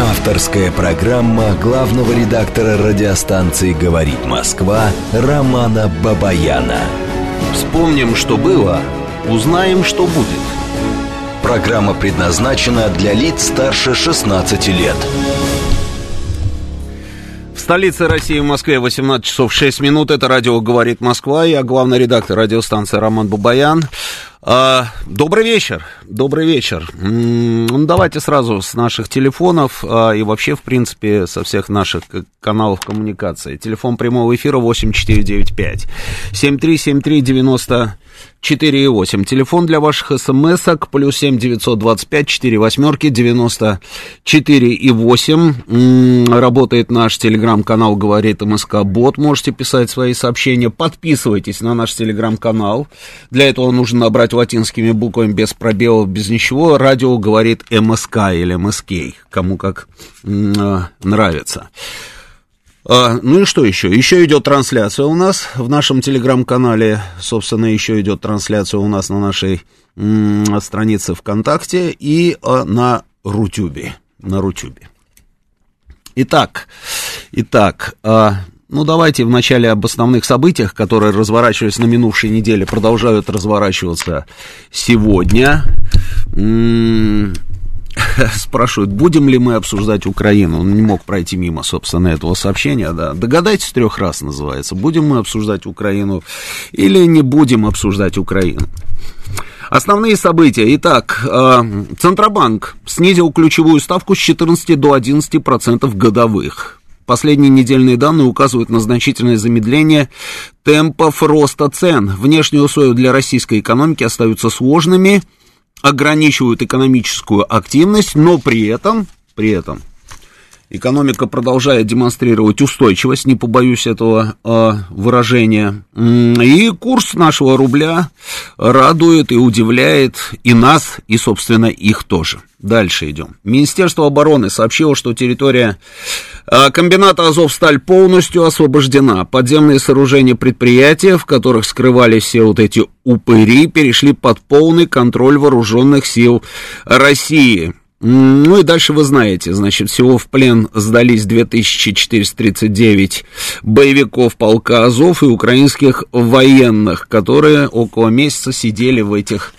Авторская программа главного редактора радиостанции «Говорит Москва» Романа Бабаяна. Вспомним, что было, узнаем, что будет. Программа предназначена для лиц старше 16 лет. В столице России, в Москве, 18 часов 6 минут. Это радио «Говорит Москва». Я главный редактор радиостанции Роман Бабаян. А, добрый вечер, добрый вечер. Ну, давайте сразу с наших телефонов а, и вообще, в принципе, со всех наших каналов коммуникации. Телефон прямого эфира 8495 7373 90 4,8. Телефон для ваших смс-ок, плюс 7 925 4 восьмерки 94 и 8. Работает наш телеграм-канал «Говорит МСК Бот». Можете писать свои сообщения. Подписывайтесь на наш телеграм-канал. Для этого нужно набрать латинскими буквами без пробелов, без ничего. Радио «Говорит МСК» или МСК, кому как нравится. А, ну и что еще? Еще идет трансляция у нас в нашем телеграм-канале. Собственно, еще идет трансляция у нас на нашей м- странице ВКонтакте и а, на Рутюбе. На Рутюбе. Итак, итак, а, ну давайте вначале об основных событиях, которые разворачивались на минувшей неделе, продолжают разворачиваться сегодня. спрашивают, будем ли мы обсуждать Украину. Он не мог пройти мимо, собственно, этого сообщения, да. Догадайтесь трех раз называется. Будем мы обсуждать Украину или не будем обсуждать Украину. Основные события. Итак, э, Центробанк снизил ключевую ставку с 14 до 11 процентов годовых. Последние недельные данные указывают на значительное замедление темпов роста цен. Внешние условия для российской экономики остаются сложными – ограничивают экономическую активность, но при этом, при этом экономика продолжает демонстрировать устойчивость, не побоюсь этого э, выражения. И курс нашего рубля радует и удивляет и нас, и, собственно, их тоже. Дальше идем. Министерство обороны сообщило, что территория э, комбината «Азовсталь» полностью освобождена. Подземные сооружения предприятия, в которых скрывались все вот эти упыри, перешли под полный контроль вооруженных сил России. Ну и дальше вы знаете, значит, всего в плен сдались 2439 боевиков полка Азов и украинских военных, которые около месяца сидели в этих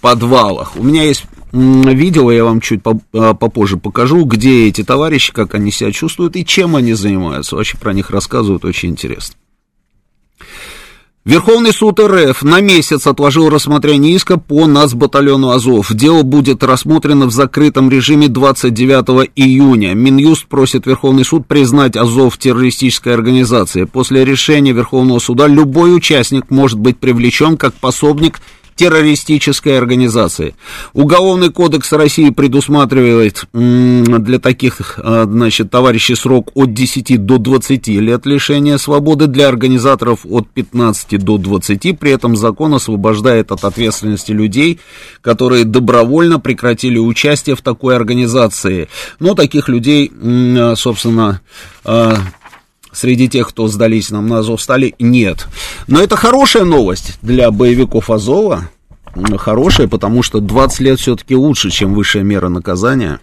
подвалах. У меня есть видео, я вам чуть а, попозже покажу, где эти товарищи, как они себя чувствуют и чем они занимаются. Вообще про них рассказывают, очень интересно. Верховный суд РФ на месяц отложил рассмотрение иска по нацбатальону Азов. Дело будет рассмотрено в закрытом режиме 29 июня. Минюст просит Верховный суд признать Азов террористической организацией. После решения Верховного суда любой участник может быть привлечен как пособник террористической организации. Уголовный кодекс России предусматривает для таких, а, значит, товарищей срок от 10 до 20 лет лишения свободы, для организаторов от 15 до 20, при этом закон освобождает от ответственности людей, которые добровольно прекратили участие в такой организации. Но таких людей, собственно, а, среди тех, кто сдались нам на Азов стали, нет. Но это хорошая новость для боевиков Азова, хорошая, потому что 20 лет все-таки лучше, чем высшая мера наказания.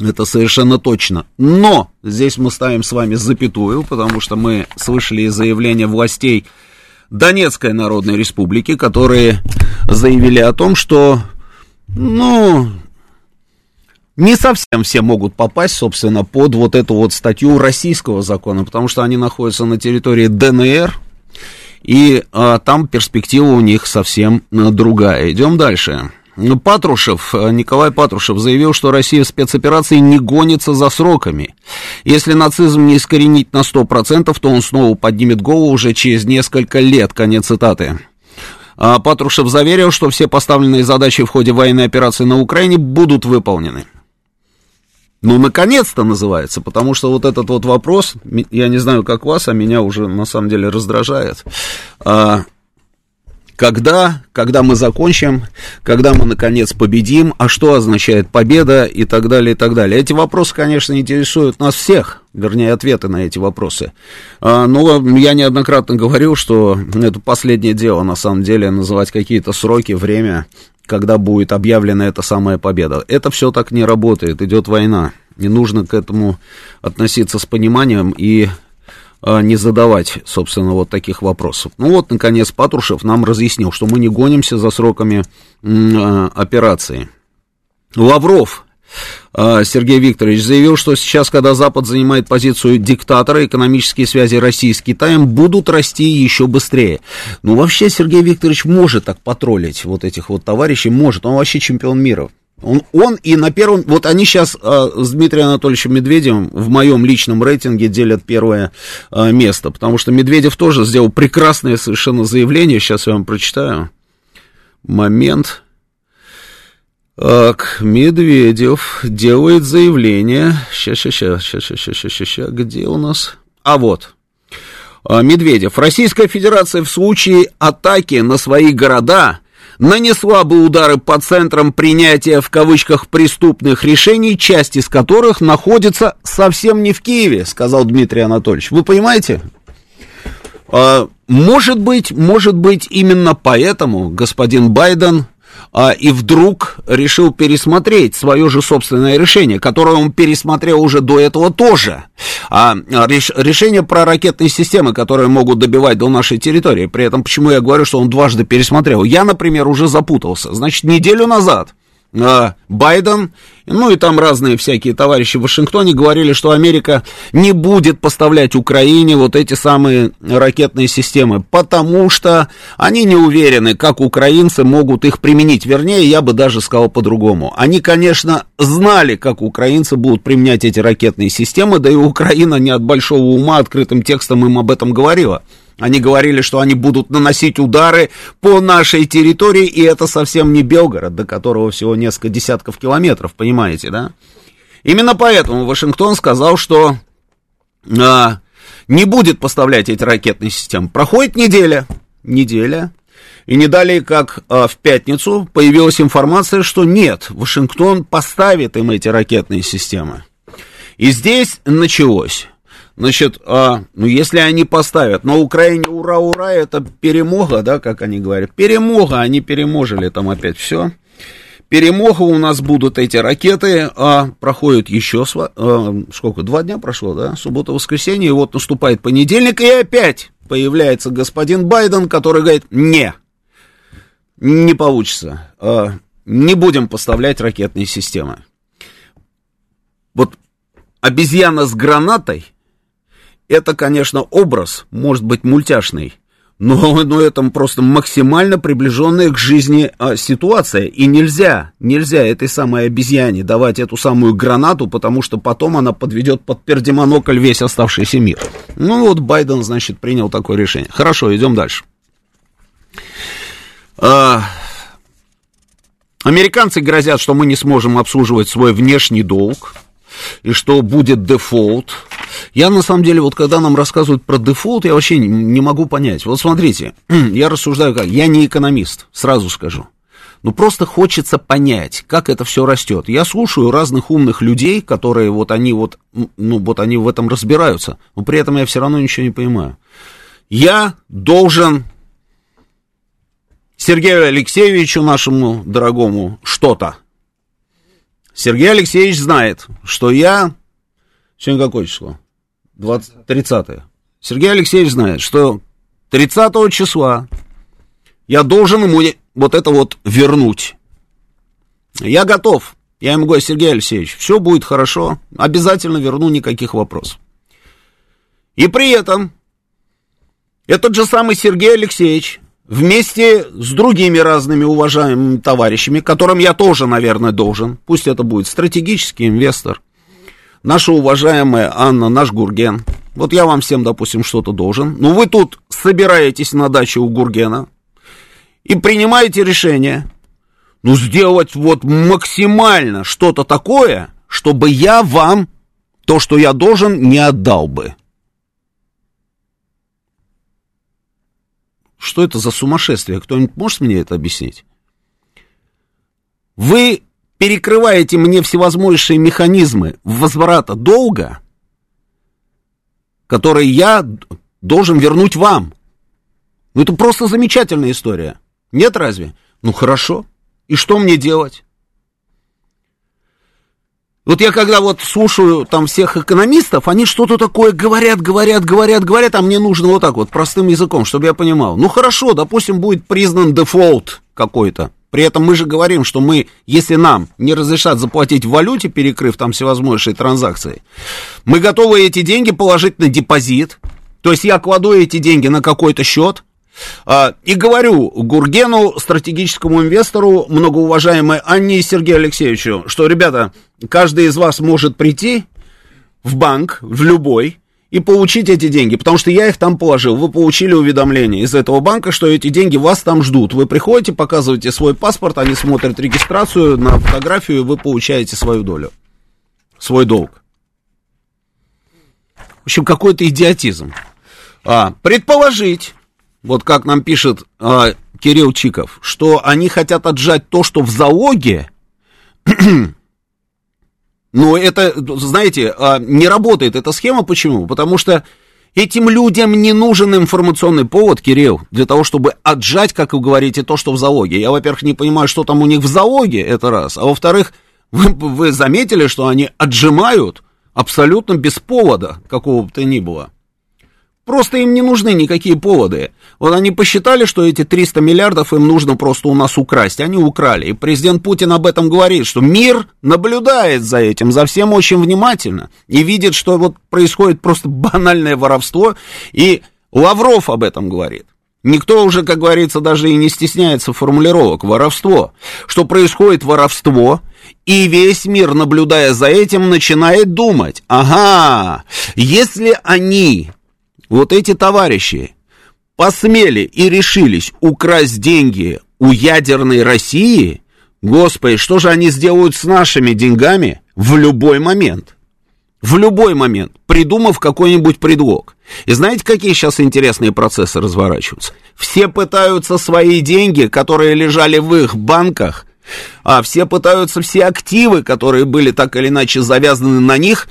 Это совершенно точно. Но здесь мы ставим с вами запятую, потому что мы слышали заявления властей Донецкой Народной Республики, которые заявили о том, что, ну, не совсем все могут попасть, собственно, под вот эту вот статью российского закона, потому что они находятся на территории ДНР, и а, там перспектива у них совсем а, другая. Идем дальше. Ну, Патрушев, а, Николай Патрушев заявил, что Россия в спецоперации не гонится за сроками. Если нацизм не искоренить на 100%, то он снова поднимет голову уже через несколько лет. Конец цитаты. А Патрушев заверил, что все поставленные задачи в ходе военной операции на Украине будут выполнены. Ну, наконец-то называется, потому что вот этот вот вопрос, я не знаю, как вас, а меня уже на самом деле раздражает. А, когда, когда мы закончим, когда мы наконец победим, а что означает победа и так далее, и так далее. Эти вопросы, конечно, интересуют нас всех, вернее, ответы на эти вопросы. А, но я неоднократно говорил, что это последнее дело, на самом деле, называть какие-то сроки, время когда будет объявлена эта самая победа. Это все так не работает, идет война. и нужно к этому относиться с пониманием и а, не задавать, собственно, вот таких вопросов. Ну вот, наконец, Патрушев нам разъяснил, что мы не гонимся за сроками а, операции. Лавров Сергей Викторович заявил, что сейчас, когда Запад занимает позицию диктатора, экономические связи России с Китаем будут расти еще быстрее. Ну, вообще, Сергей Викторович может так потроллить вот этих вот товарищей, может. Он вообще чемпион мира. Он, он и на первом... Вот они сейчас э, с Дмитрием Анатольевичем Медведевым в моем личном рейтинге делят первое э, место, потому что Медведев тоже сделал прекрасное совершенно заявление, сейчас я вам прочитаю. Момент. Так, Медведев делает заявление. Сейчас, сейчас, сейчас, сейчас, сейчас, сейчас, сейчас, где у нас? А вот. Медведев. Российская Федерация в случае атаки на свои города нанесла бы удары по центрам принятия в кавычках преступных решений, часть из которых находится совсем не в Киеве, сказал Дмитрий Анатольевич. Вы понимаете? Может быть, может быть, именно поэтому господин Байден а, и вдруг решил пересмотреть свое же собственное решение, которое он пересмотрел уже до этого тоже. А, реш, решение про ракетные системы, которые могут добивать до нашей территории. При этом, почему я говорю, что он дважды пересмотрел? Я, например, уже запутался. Значит, неделю назад а, Байден, ну и там разные всякие товарищи в Вашингтоне говорили, что Америка не будет поставлять Украине вот эти самые ракетные системы, потому что они не уверены, как украинцы могут их применить. Вернее, я бы даже сказал по-другому. Они, конечно, знали, как украинцы будут применять эти ракетные системы, да и Украина не от большого ума открытым текстом им об этом говорила. Они говорили, что они будут наносить удары по нашей территории, и это совсем не Белгород, до которого всего несколько десятков километров, понимаете, да? Именно поэтому Вашингтон сказал, что а, не будет поставлять эти ракетные системы. Проходит неделя, неделя, и не далее, как а, в пятницу, появилась информация, что нет, Вашингтон поставит им эти ракетные системы. И здесь началось. Значит, а, ну если они поставят, на Украине ура, ура, это перемога, да, как они говорят, перемога, они переможили там опять все. Перемога у нас будут эти ракеты, а проходит еще, а, сколько, два дня прошло, да, суббота-воскресенье, и вот наступает понедельник, и опять появляется господин Байден, который говорит, не, не получится, а, не будем поставлять ракетные системы. Вот обезьяна с гранатой – это, конечно, образ, может быть, мультяшный, но, но это просто максимально приближенная к жизни а, ситуация. И нельзя, нельзя этой самой обезьяне давать эту самую гранату, потому что потом она подведет под пердемонокль весь оставшийся мир. Ну вот Байден, значит, принял такое решение. Хорошо, идем дальше. А, американцы грозят, что мы не сможем обслуживать свой внешний долг и что будет дефолт. Я, на самом деле, вот когда нам рассказывают про дефолт, я вообще не, могу понять. Вот смотрите, я рассуждаю как, я не экономист, сразу скажу. Ну, просто хочется понять, как это все растет. Я слушаю разных умных людей, которые вот они вот, ну, вот они в этом разбираются, но при этом я все равно ничего не понимаю. Я должен Сергею Алексеевичу, нашему дорогому, что-то. Сергей Алексеевич знает, что я... Сегодня какое число? 20, 30 -е. Сергей Алексеевич знает, что 30 числа я должен ему вот это вот вернуть. Я готов. Я ему говорю, Сергей Алексеевич, все будет хорошо, обязательно верну, никаких вопросов. И при этом этот же самый Сергей Алексеевич вместе с другими разными уважаемыми товарищами, которым я тоже, наверное, должен, пусть это будет стратегический инвестор, наша уважаемая Анна, наш Гурген, вот я вам всем, допустим, что-то должен, но вы тут собираетесь на даче у Гургена и принимаете решение, ну, сделать вот максимально что-то такое, чтобы я вам то, что я должен, не отдал бы. Что это за сумасшествие? Кто-нибудь может мне это объяснить? Вы перекрываете мне всевозможные механизмы возврата долга, которые я должен вернуть вам. Ну, это просто замечательная история. Нет разве? Ну, хорошо. И что мне делать? Вот я когда вот слушаю там всех экономистов, они что-то такое говорят, говорят, говорят, говорят, а мне нужно вот так вот, простым языком, чтобы я понимал. Ну хорошо, допустим, будет признан дефолт какой-то. При этом мы же говорим, что мы, если нам не разрешат заплатить в валюте, перекрыв там всевозможные транзакции, мы готовы эти деньги положить на депозит. То есть я кладу эти деньги на какой-то счет, и говорю Гургену, стратегическому инвестору, многоуважаемой Анне и Сергею Алексеевичу, что, ребята, каждый из вас может прийти в банк, в любой, и получить эти деньги, потому что я их там положил. Вы получили уведомление из этого банка, что эти деньги вас там ждут. Вы приходите, показываете свой паспорт, они смотрят регистрацию на фотографию, и вы получаете свою долю, свой долг. В общем, какой-то идиотизм. А, предположить, вот как нам пишет а, Кирилл Чиков, что они хотят отжать то, что в залоге, но это, знаете, а, не работает эта схема. Почему? Потому что этим людям не нужен информационный повод, Кирилл, для того, чтобы отжать, как вы говорите, то, что в залоге. Я, во-первых, не понимаю, что там у них в залоге, это раз. А во-вторых, вы, вы заметили, что они отжимают абсолютно без повода, какого бы то ни было. Просто им не нужны никакие поводы. Вот они посчитали, что эти 300 миллиардов им нужно просто у нас украсть. Они украли. И президент Путин об этом говорит, что мир наблюдает за этим, за всем очень внимательно. И видит, что вот происходит просто банальное воровство. И Лавров об этом говорит. Никто уже, как говорится, даже и не стесняется формулировок. Воровство. Что происходит воровство, и весь мир, наблюдая за этим, начинает думать, ага, если они вот эти товарищи посмели и решились украсть деньги у ядерной России, господи, что же они сделают с нашими деньгами в любой момент? В любой момент, придумав какой-нибудь предлог. И знаете, какие сейчас интересные процессы разворачиваются? Все пытаются свои деньги, которые лежали в их банках, а все пытаются все активы, которые были так или иначе завязаны на них,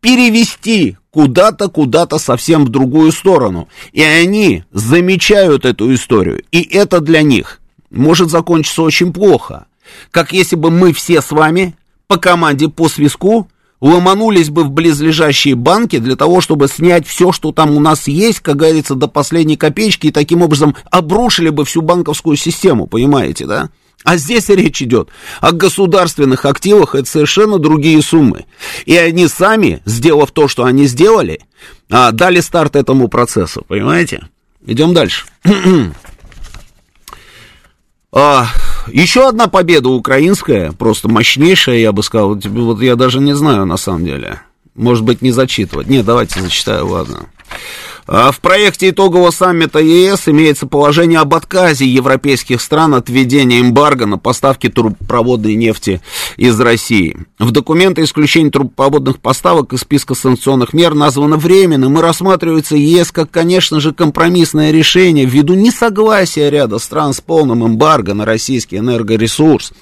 перевести куда-то, куда-то совсем в другую сторону. И они замечают эту историю. И это для них может закончиться очень плохо. Как если бы мы все с вами по команде по свиску ломанулись бы в близлежащие банки для того, чтобы снять все, что там у нас есть, как говорится, до последней копеечки, и таким образом обрушили бы всю банковскую систему, понимаете, да? А здесь речь идет о государственных активах, это совершенно другие суммы. И они сами, сделав то, что они сделали, а, дали старт этому процессу, понимаете? Идем дальше. а, еще одна победа украинская, просто мощнейшая, я бы сказал. Вот я даже не знаю на самом деле. Может быть, не зачитывать. Нет, давайте зачитаю, ладно. А в проекте итогового саммита ЕС имеется положение об отказе европейских стран от введения эмбарго на поставки трубопроводной нефти из России. В документе исключение трубопроводных поставок из списка санкционных мер названо временным и рассматривается ЕС как, конечно же, компромиссное решение ввиду несогласия ряда стран с полным эмбарго на российский энергоресурс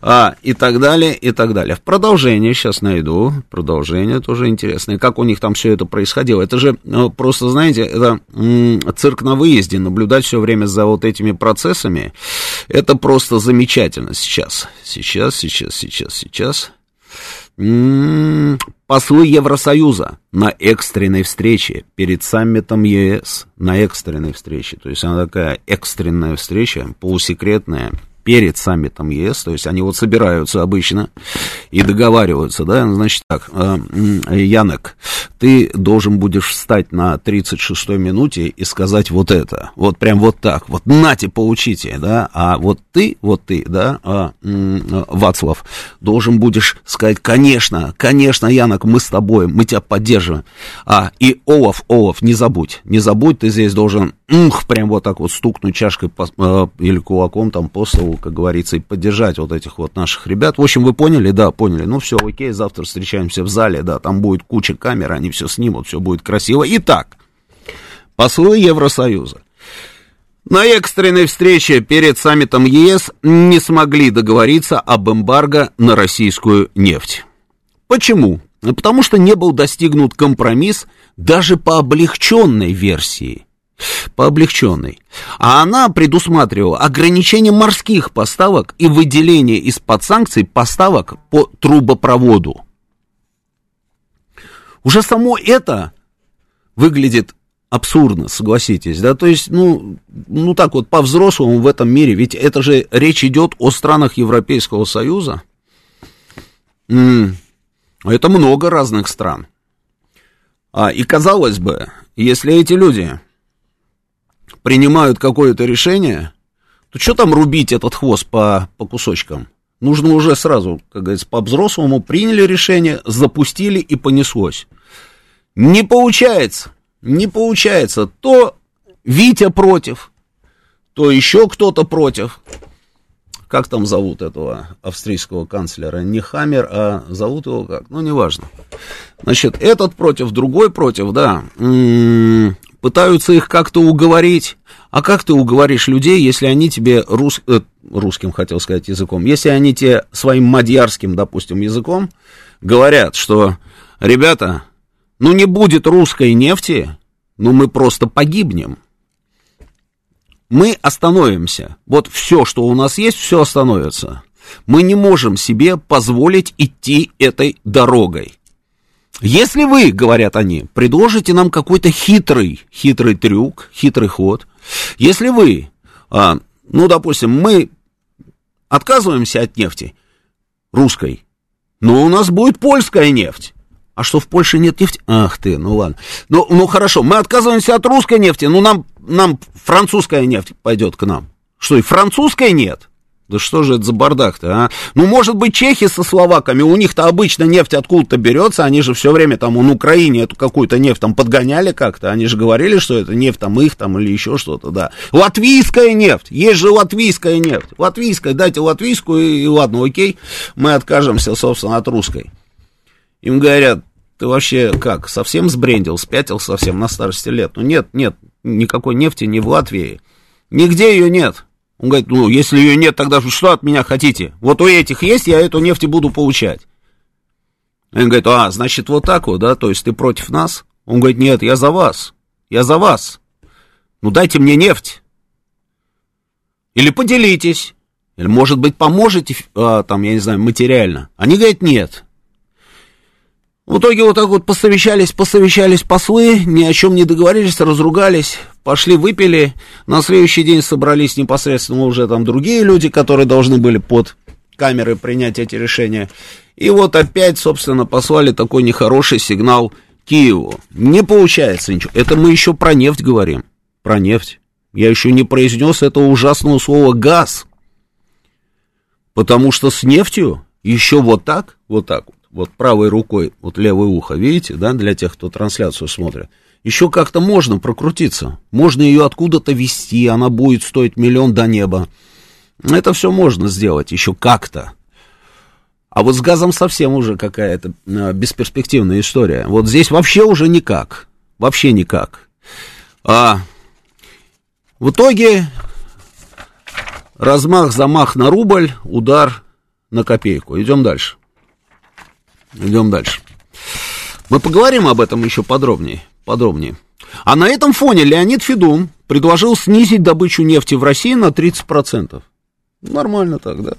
а, и так далее, и так далее. В продолжение, сейчас найду, продолжение тоже интересное, как у них там все это происходило. Это же ну, просто, знаете, это цирк на выезде, наблюдать все время за вот этими процессами, это просто замечательно сейчас. Сейчас, сейчас, сейчас, сейчас. М-м, послы Евросоюза на экстренной встрече перед саммитом ЕС, на экстренной встрече, то есть она такая экстренная встреча, полусекретная, перед саммитом ЕС, то есть они вот собираются обычно и договариваются, да, значит так, э, Янек, ты должен будешь встать на 36-й минуте и сказать вот это, вот прям вот так, вот нате, получите, да, а вот ты, вот ты, да, а, Вацлав, должен будешь сказать, конечно, конечно, Янок, мы с тобой, мы тебя поддерживаем, а, и Олаф, Олаф, не забудь, не забудь, ты здесь должен, ух, прям вот так вот стукнуть чашкой по, э, или кулаком там по столу, как говорится, и поддержать вот этих вот наших ребят. В общем, вы поняли? Да, поняли. Ну, все, окей, завтра встречаемся в зале, да, там будет куча камер, они все снимут, все будет красиво. Итак, послы Евросоюза. На экстренной встрече перед саммитом ЕС не смогли договориться об эмбарго на российскую нефть. Почему? Потому что не был достигнут компромисс даже по облегченной версии по облегченной. А она предусматривала ограничение морских поставок и выделение из-под санкций поставок по трубопроводу. Уже само это выглядит абсурдно, согласитесь, да, то есть, ну, ну так вот, по-взрослому в этом мире, ведь это же речь идет о странах Европейского Союза, это много разных стран, а, и казалось бы, если эти люди принимают какое-то решение, то что там рубить этот хвост по, по кусочкам? Нужно уже сразу, как говорится, по-взрослому приняли решение, запустили и понеслось. Не получается, не получается. То Витя против, то еще кто-то против. Как там зовут этого австрийского канцлера? Не Хаммер, а зовут его как? Ну, неважно. Значит, этот против, другой против, да. Пытаются их как-то уговорить. А как ты уговоришь людей, если они тебе рус... э, русским, хотел сказать, языком, если они тебе своим мадьярским, допустим, языком говорят, что, ребята, ну не будет русской нефти, ну мы просто погибнем. Мы остановимся. Вот все, что у нас есть, все остановится. Мы не можем себе позволить идти этой дорогой. Если вы, говорят они, предложите нам какой-то хитрый, хитрый трюк, хитрый ход, если вы, а, ну, допустим, мы отказываемся от нефти русской, но у нас будет польская нефть. А что, в Польше нет нефти? Ах ты, ну ладно. Ну, ну хорошо, мы отказываемся от русской нефти, но нам, нам французская нефть пойдет к нам. Что, и французской нет? Да что же это за бардак-то, а? Ну, может быть, чехи со словаками, у них-то обычно нефть откуда-то берется, они же все время там, на Украине эту какую-то нефть там подгоняли как-то, они же говорили, что это нефть там их там или еще что-то, да. Латвийская нефть, есть же латвийская нефть, латвийская, дайте латвийскую, и, и ладно, окей, мы откажемся, собственно, от русской. Им говорят, ты вообще как, совсем сбрендил, спятил совсем на старости лет? Ну, нет, нет, никакой нефти не в Латвии, нигде ее нет. Он говорит, ну, если ее нет, тогда что от меня хотите? Вот у этих есть, я эту нефть и буду получать. Он говорит, а, значит, вот так вот, да, то есть ты против нас? Он говорит, нет, я за вас, я за вас. Ну, дайте мне нефть. Или поделитесь, или, может быть, поможете, а, там, я не знаю, материально. Они говорят, нет, в итоге вот так вот посовещались, посовещались послы, ни о чем не договорились, разругались, пошли выпили. На следующий день собрались непосредственно уже там другие люди, которые должны были под камеры принять эти решения. И вот опять, собственно, послали такой нехороший сигнал Киеву. Не получается ничего. Это мы еще про нефть говорим. Про нефть. Я еще не произнес этого ужасного слова газ. Потому что с нефтью еще вот так, вот так вот правой рукой, вот левое ухо, видите, да, для тех, кто трансляцию смотрит, еще как-то можно прокрутиться, можно ее откуда-то вести, она будет стоить миллион до неба. Это все можно сделать еще как-то. А вот с газом совсем уже какая-то а, бесперспективная история. Вот здесь вообще уже никак. Вообще никак. А, в итоге размах, замах на рубль, удар на копейку. Идем дальше. Идем дальше. Мы поговорим об этом еще подробнее. подробнее. А на этом фоне Леонид Федун предложил снизить добычу нефти в России на 30%. Нормально так, да?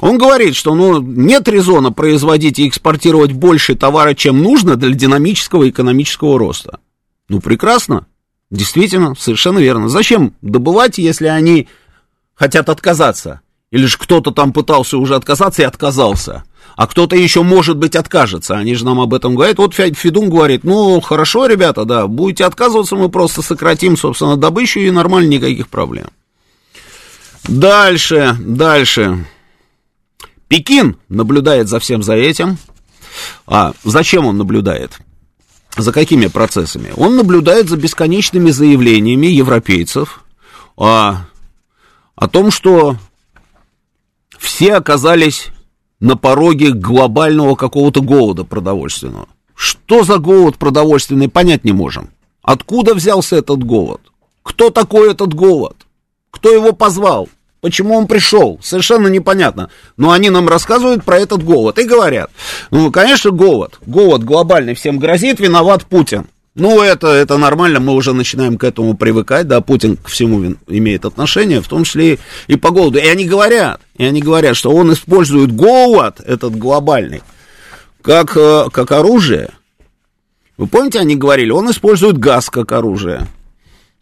Он говорит, что ну, нет резона производить и экспортировать больше товара, чем нужно для динамического экономического роста. Ну, прекрасно. Действительно, совершенно верно. Зачем добывать, если они хотят отказаться? Или же кто-то там пытался уже отказаться и отказался? А кто-то еще, может быть, откажется. Они же нам об этом говорят. Вот Федун говорит, ну, хорошо, ребята, да, будете отказываться, мы просто сократим, собственно, добычу, и нормально, никаких проблем. Дальше, дальше. Пекин наблюдает за всем за этим. А зачем он наблюдает? За какими процессами? Он наблюдает за бесконечными заявлениями европейцев о, о том, что все оказались на пороге глобального какого-то голода продовольственного. Что за голод продовольственный, понять не можем. Откуда взялся этот голод? Кто такой этот голод? Кто его позвал? Почему он пришел? Совершенно непонятно. Но они нам рассказывают про этот голод и говорят, ну, конечно, голод. Голод глобальный всем грозит, виноват Путин. Ну, это, это нормально, мы уже начинаем к этому привыкать, да, Путин к всему имеет отношение, в том числе и по голоду. И они говорят, и они говорят, что он использует голод, этот глобальный, как, э, как оружие Вы помните, они говорили, он использует газ как оружие.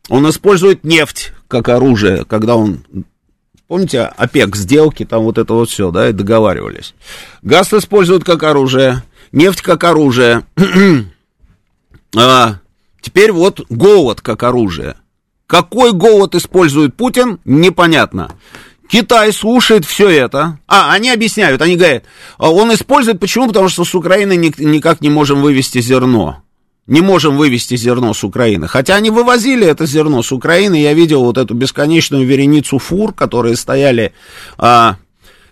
Он использует нефть как оружие, когда он Помните, ОПЕК, сделки, там вот это вот все, да, и договаривались. Газ используют как оружие, нефть как оружие. а, теперь вот голод как оружие. Какой голод использует Путин, непонятно. Китай слушает все это. А, они объясняют, они говорят, а он использует, почему? Потому что с Украины никак не можем вывести зерно не можем вывести зерно с Украины. Хотя они вывозили это зерно с Украины. Я видел вот эту бесконечную вереницу фур, которые стояли а,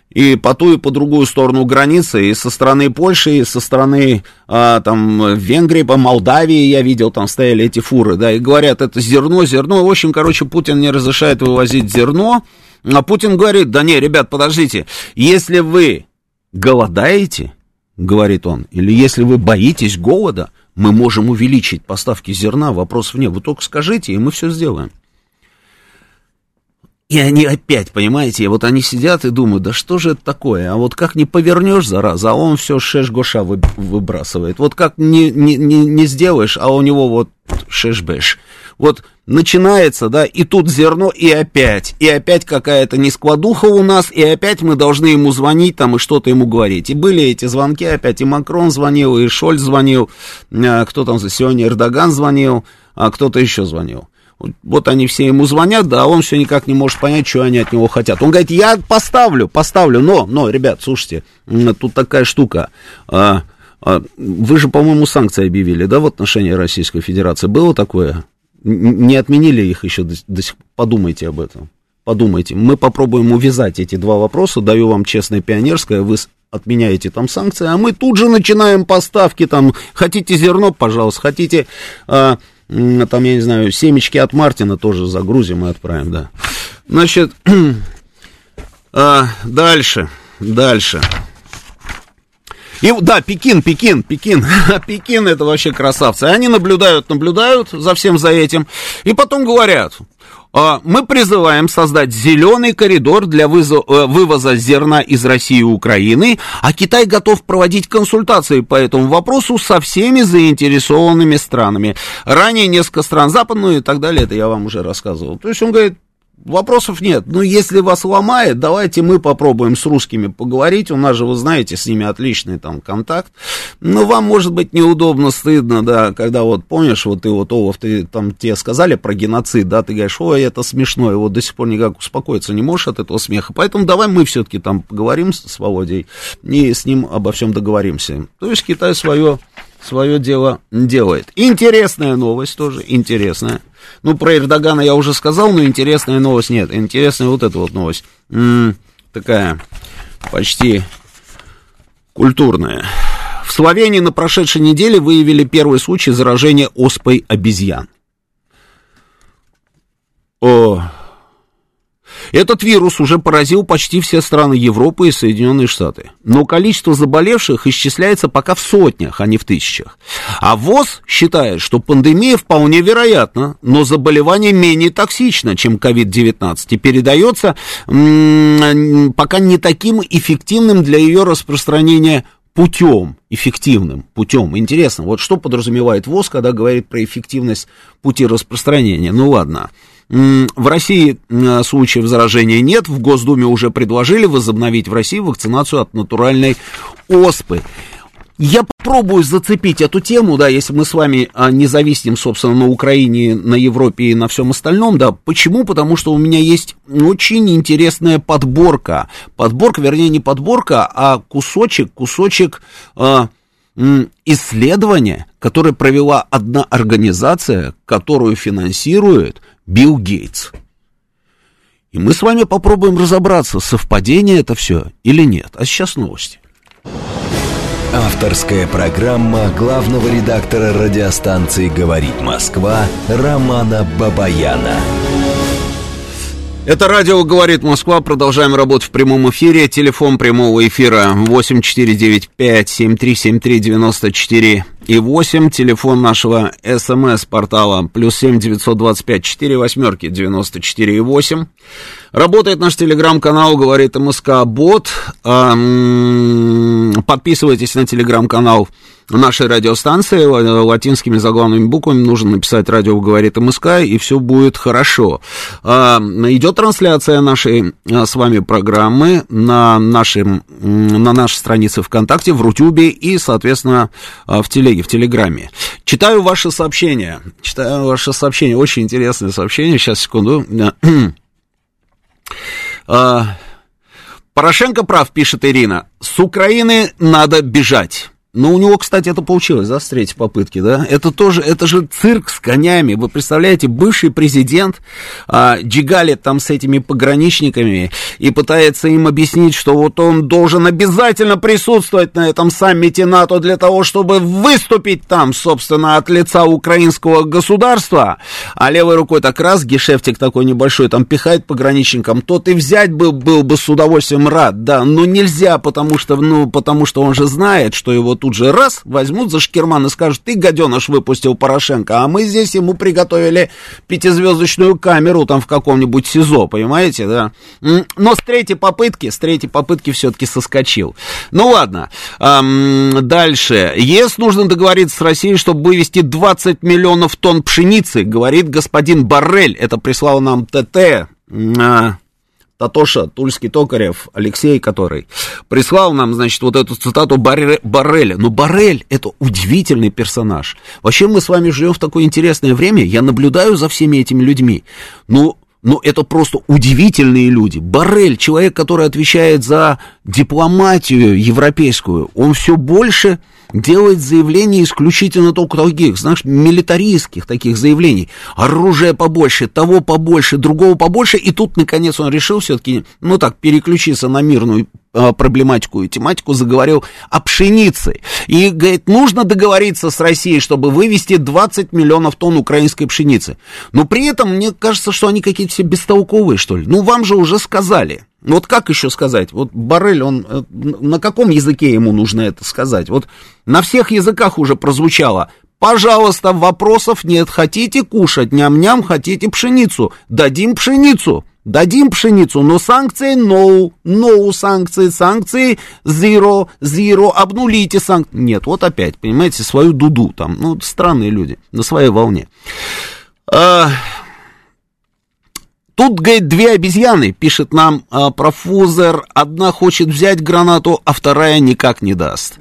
и по ту, и по другую сторону границы, и со стороны Польши, и со стороны а, там, Венгрии, по Молдавии я видел, там стояли эти фуры, да, и говорят, это зерно, зерно. В общем, короче, Путин не разрешает вывозить зерно, а Путин говорит, да не, ребят, подождите, если вы голодаете, говорит он, или если вы боитесь голода, мы можем увеличить поставки зерна, вопрос вне. Вы только скажите, и мы все сделаем. И они опять, понимаете, вот они сидят и думают, да что же это такое? А вот как не повернешь, зараза, а он все шеш-гоша выбрасывает. Вот как не, не, не, не сделаешь, а у него вот шеш-беш. Вот начинается, да, и тут зерно, и опять, и опять какая-то нескладуха у нас, и опять мы должны ему звонить там и что-то ему говорить. И были эти звонки опять, и Макрон звонил, и Шольц звонил, а, кто там за сегодня, Эрдоган звонил, а кто-то еще звонил. Вот они все ему звонят, да, а он все никак не может понять, что они от него хотят. Он говорит, я поставлю, поставлю, но, но, ребят, слушайте, тут такая штука. А, а, вы же, по-моему, санкции объявили, да, в отношении Российской Федерации. Было такое? Не отменили их еще до, до сих Подумайте об этом. Подумайте. Мы попробуем увязать эти два вопроса. Даю вам честное пионерское. Вы отменяете там санкции, а мы тут же начинаем поставки там. Хотите зерно, пожалуйста. Хотите, а, там, я не знаю, семечки от Мартина тоже загрузим и отправим, да. Значит, а, дальше, дальше. И да, Пекин, Пекин, Пекин, Пекин это вообще красавцы. Они наблюдают, наблюдают за всем за этим, и потом говорят, «А, мы призываем создать зеленый коридор для э, вывоза зерна из России и Украины, а Китай готов проводить консультации по этому вопросу со всеми заинтересованными странами. Ранее несколько стран западные и так далее, это я вам уже рассказывал. То есть он говорит, Вопросов нет. Ну, если вас ломает, давайте мы попробуем с русскими поговорить. У нас же, вы знаете, с ними отличный там контакт. Но вам, может быть, неудобно, стыдно, да, когда вот, помнишь, вот ты вот, Олаф, ты там тебе сказали про геноцид, да, ты говоришь, ой, это смешно, и вот до сих пор никак успокоиться не можешь от этого смеха. Поэтому давай мы все-таки там поговорим с Володей и с ним обо всем договоримся. То есть Китай свое свое дело делает. Интересная новость тоже, интересная. Ну, про Эрдогана я уже сказал, но интересная новость нет. Интересная вот эта вот новость. М-м, такая почти культурная. В Словении на прошедшей неделе выявили первый случай заражения оспой обезьян. О, этот вирус уже поразил почти все страны Европы и Соединенные Штаты. Но количество заболевших исчисляется пока в сотнях, а не в тысячах. А ВОЗ считает, что пандемия вполне вероятна, но заболевание менее токсично, чем COVID-19 и передается пока не таким эффективным для ее распространения путем, эффективным путем. Интересно, вот что подразумевает ВОЗ, когда говорит про эффективность пути распространения? Ну ладно. В России случаев заражения нет. В Госдуме уже предложили возобновить в России вакцинацию от натуральной оспы. Я попробую зацепить эту тему, да, если мы с вами а, не зависим, собственно, на Украине, на Европе и на всем остальном, да. Почему? Потому что у меня есть очень интересная подборка. Подборка, вернее, не подборка, а кусочек, кусочек а, исследования, которое провела одна организация, которую финансирует Билл Гейтс. И мы с вами попробуем разобраться, совпадение это все или нет. А сейчас новости. Авторская программа главного редактора радиостанции «Говорит Москва» Романа Бабаяна. Это радио «Говорит Москва». Продолжаем работу в прямом эфире. Телефон прямого эфира 8495-7373-94 и 8. Телефон нашего СМС-портала плюс 7 925 4 восьмерки 94 и 8. Работает наш телеграм-канал «Говорит МСК Бот». Подписывайтесь на телеграм-канал нашей радиостанции латинскими заглавными буквами нужно написать «Радио говорит МСК», и все будет хорошо. А, идет трансляция нашей а, с вами программы на, нашем, на нашей странице ВКонтакте, в Рутюбе и, соответственно, а, в Телеге, в Телеграме. Читаю ваши сообщения. Читаю ваши сообщения. Очень интересное сообщение. Сейчас, секунду. Порошенко прав, пишет Ирина. С Украины надо бежать. Но у него, кстати, это получилось, да, с третьей попытки, да? Это тоже, это же цирк с конями. Вы представляете, бывший президент а, джигалит там с этими пограничниками и пытается им объяснить, что вот он должен обязательно присутствовать на этом саммите НАТО для того, чтобы выступить там, собственно, от лица украинского государства. А левой рукой так раз, гешефтик такой небольшой, там пихает пограничникам, тот и взять был, был бы с удовольствием рад, да, но нельзя, потому что, ну, потому что он же знает, что его тут же раз возьмут за шкерман и скажут, ты, гаденыш, выпустил Порошенко, а мы здесь ему приготовили пятизвездочную камеру там в каком-нибудь СИЗО, понимаете, да? Но с третьей попытки, с третьей попытки все-таки соскочил. Ну ладно, эм, дальше. ЕС нужно договориться с Россией, чтобы вывести 20 миллионов тонн пшеницы, говорит господин Баррель. Это прислал нам ТТ. Татоша, Тульский Токарев, Алексей, который прислал нам, значит, вот эту цитату Барре, Барреля. Но Баррель — это удивительный персонаж. Вообще мы с вами живем в такое интересное время, я наблюдаю за всеми этими людьми. Ну, ну, это просто удивительные люди. Баррель, человек, который отвечает за дипломатию европейскую, он все больше делает заявления исключительно только таких, знаешь, милитаристских таких заявлений. Оружия побольше, того побольше, другого побольше. И тут, наконец, он решил все-таки, ну так, переключиться на мирную а, проблематику и тематику, заговорил о пшенице. И, говорит, нужно договориться с Россией, чтобы вывести 20 миллионов тонн украинской пшеницы. Но при этом, мне кажется, что они какие-то все бестолковые, что ли. Ну, вам же уже сказали. Вот как еще сказать? Вот Барель, он э, на каком языке ему нужно это сказать? Вот на всех языках уже прозвучало. Пожалуйста, вопросов нет. Хотите кушать ням-ням, хотите пшеницу. Дадим пшеницу. Дадим пшеницу, но санкции no, no санкции, санкции zero, zero, обнулите санкции. Нет, вот опять, понимаете, свою дуду там, ну, странные люди, на своей волне. А, Тут, говорит, две обезьяны, пишет нам а, профузер. Одна хочет взять гранату, а вторая никак не даст.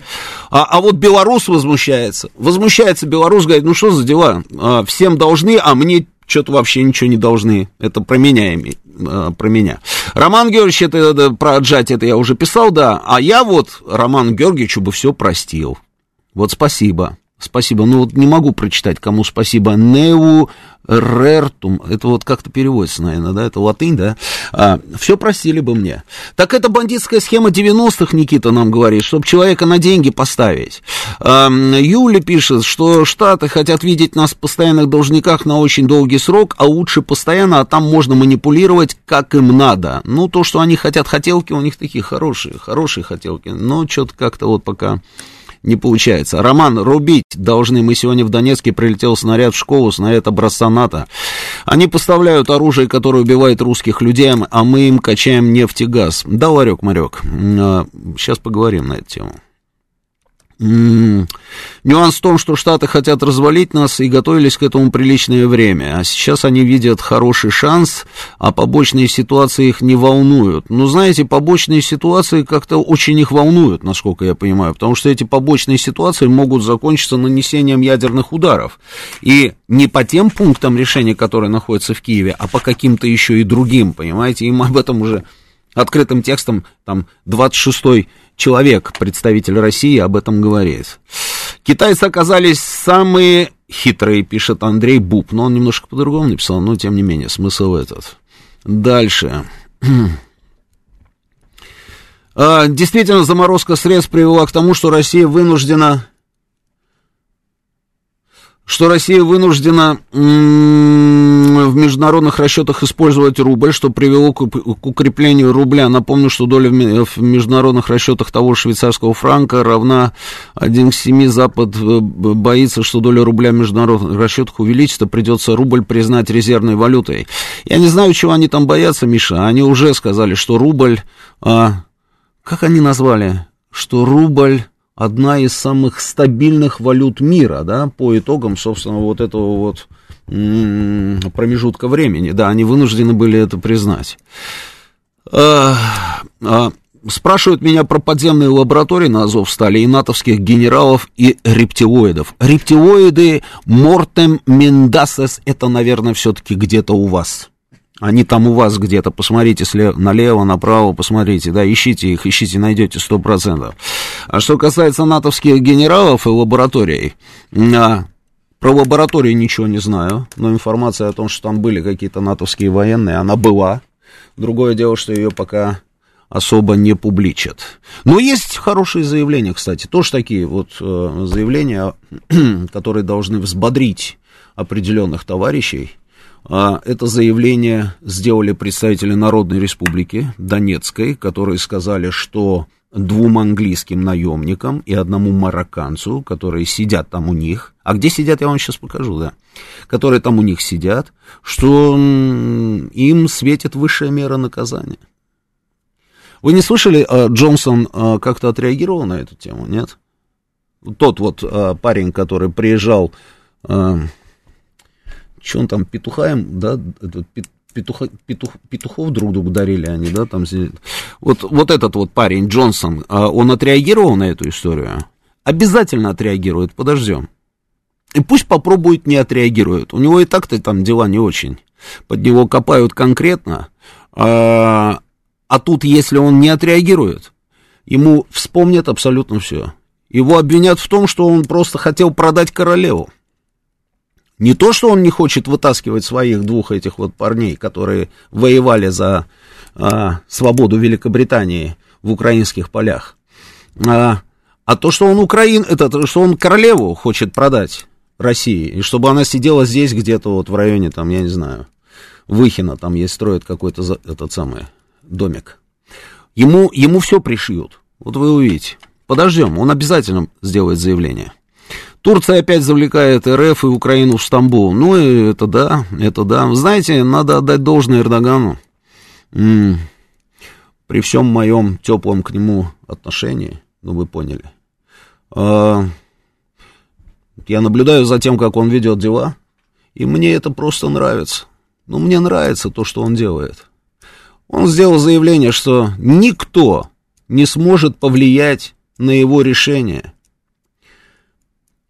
А, а вот белорус возмущается. Возмущается белорус, говорит, ну что за дела? А, всем должны, а мне что-то вообще ничего не должны. Это про меня, а, про меня. Роман Георгиевич, это, это про отжать, это я уже писал, да. А я вот Роману Георгиевичу бы все простил. Вот спасибо. Спасибо. Ну вот не могу прочитать, кому спасибо. Неу рертум. Это вот как-то переводится, наверное, да? Это латынь, да? А, все просили бы мне. Так это бандитская схема 90-х, Никита нам говорит, чтобы человека на деньги поставить. А, Юля пишет, что Штаты хотят видеть нас в постоянных должниках на очень долгий срок, а лучше постоянно, а там можно манипулировать, как им надо. Ну, то, что они хотят хотелки, у них такие хорошие, хорошие хотелки. Но что-то как-то вот пока не получается. Роман, рубить должны. Мы сегодня в Донецке прилетел снаряд в школу, снаряд образца НАТО. Они поставляют оружие, которое убивает русских людей, а мы им качаем нефть и газ. Да, Ларек, Марек, сейчас поговорим на эту тему. Нюанс в том, что Штаты хотят развалить нас и готовились к этому приличное время. А сейчас они видят хороший шанс, а побочные ситуации их не волнуют. Но знаете, побочные ситуации как-то очень их волнуют, насколько я понимаю, потому что эти побочные ситуации могут закончиться нанесением ядерных ударов. И не по тем пунктам решения, которые находятся в Киеве, а по каким-то еще и другим, понимаете, им об этом уже открытым текстом, там, 26-й человек, представитель России, об этом говорит. Китайцы оказались самые хитрые, пишет Андрей Буб, но он немножко по-другому написал, но тем не менее, смысл этот. Дальше. А, действительно, заморозка средств привела к тому, что Россия вынуждена что Россия вынуждена в международных расчетах использовать рубль, что привело к, укреплению рубля. Напомню, что доля в международных расчетах того швейцарского франка равна 1 к 7. Запад э, боится, что доля рубля в международных расчетах увеличится, придется рубль признать резервной валютой. Я не знаю, чего они там боятся, Миша. Они уже сказали, что рубль... А, как они назвали? Что рубль одна из самых стабильных валют мира, да, по итогам, собственно, вот этого вот промежутка времени. Да, они вынуждены были это признать. А, а, спрашивают меня про подземные лаборатории на Азовстале и натовских генералов и рептилоидов. Рептилоиды Мортем Мендасес, это, наверное, все-таки где-то у вас. Они там у вас где-то, посмотрите слева, налево, направо, посмотрите, да, ищите их, ищите, найдете сто процентов. А что касается натовских генералов и лабораторий, а, про лаборатории ничего не знаю, но информация о том, что там были какие-то натовские военные, она была. Другое дело, что ее пока особо не публичат. Но есть хорошие заявления, кстати, тоже такие вот э, заявления, которые должны взбодрить определенных товарищей. А, это заявление сделали представители Народной Республики Донецкой, которые сказали, что двум английским наемникам и одному марокканцу, которые сидят там у них, а где сидят, я вам сейчас покажу, да, которые там у них сидят, что им светит высшая мера наказания. Вы не слышали, а, Джонсон а, как-то отреагировал на эту тему, нет? Тот вот парень, который приезжал что он там, петухаем, да, этот, петуха, петух, петухов друг другу дарили они, да, там, вот, вот этот вот парень, Джонсон, а он отреагировал на эту историю? Обязательно отреагирует, подождем. И пусть попробует не отреагирует. У него и так-то там дела не очень. Под него копают конкретно. А, а тут, если он не отреагирует, ему вспомнят абсолютно все. Его обвинят в том, что он просто хотел продать королеву. Не то, что он не хочет вытаскивать своих двух этих вот парней, которые воевали за а, свободу Великобритании в украинских полях, а, а то, что он Украин, это что он королеву хочет продать России, и чтобы она сидела здесь где-то вот в районе, там, я не знаю, Выхина, там есть, строят какой-то этот самый домик. Ему, ему все пришьют, вот вы увидите. Подождем, он обязательно сделает заявление. Турция опять завлекает РФ и Украину в Стамбул. Ну, это да, это да. Знаете, надо отдать должное Эрдогану. При всем моем теплом к нему отношении, ну, вы поняли. А, я наблюдаю за тем, как он ведет дела, и мне это просто нравится. Ну, мне нравится то, что он делает. Он сделал заявление, что никто не сможет повлиять на его решение –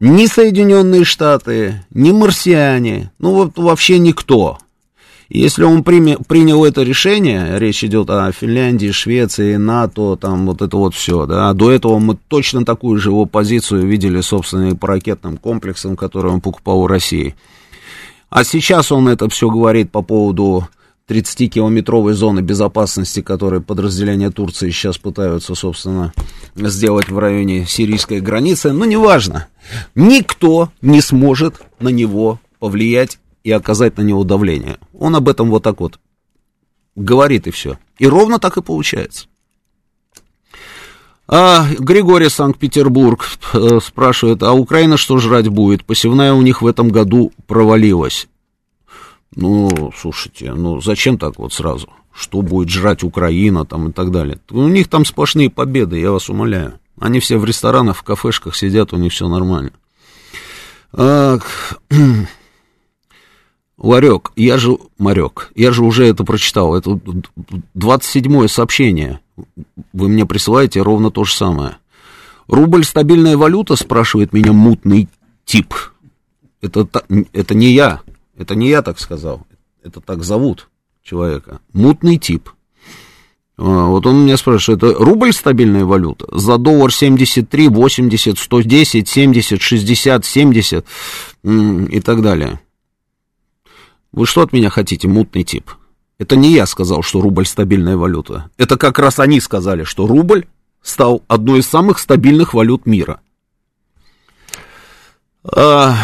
ни Соединенные Штаты, ни марсиане, ну вот вообще никто. Если он прими, принял это решение, речь идет о Финляндии, Швеции, НАТО, там вот это вот все, да, до этого мы точно такую же его позицию видели, собственно, и по ракетным комплексам, которые он покупал у России. А сейчас он это все говорит по поводу 30-километровой зоны безопасности, которые подразделения Турции сейчас пытаются, собственно, сделать в районе сирийской границы. Но неважно. Никто не сможет на него повлиять и оказать на него давление. Он об этом вот так вот говорит и все. И ровно так и получается. А, Григорий Санкт-Петербург э, спрашивает, а Украина что жрать будет? Посевная у них в этом году провалилась. Ну, слушайте, ну зачем так вот сразу? Что будет жрать Украина там и так далее? У них там сплошные победы, я вас умоляю. Они все в ресторанах, в кафешках сидят, у них все нормально. А, Ларек, я же, Марек, я же уже это прочитал, это 27-е сообщение, вы мне присылаете ровно то же самое. Рубль стабильная валюта, спрашивает меня мутный тип. Это, это не я, это не я так сказал, это так зовут человека. Мутный тип. А, вот он меня спрашивает, это рубль стабильная валюта? За доллар 73, 80, 110, 70, 60, 70 и так далее. Вы что от меня хотите, мутный тип? Это не я сказал, что рубль стабильная валюта. Это как раз они сказали, что рубль стал одной из самых стабильных валют мира. А,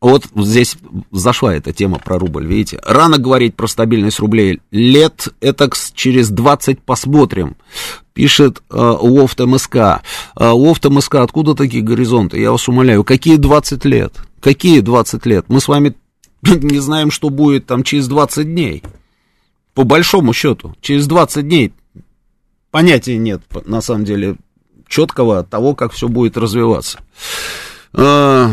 вот здесь зашла эта тема про рубль, видите. Рано говорить про стабильность рублей. Лет это через 20 посмотрим. Пишет э, Лофт МСК. Э, МСК, откуда такие горизонты? Я вас умоляю, какие 20 лет? Какие 20 лет? Мы с вами не знаем, что будет там через 20 дней. По большому счету, через 20 дней понятия нет, на самом деле, четкого того, как все будет развиваться. А,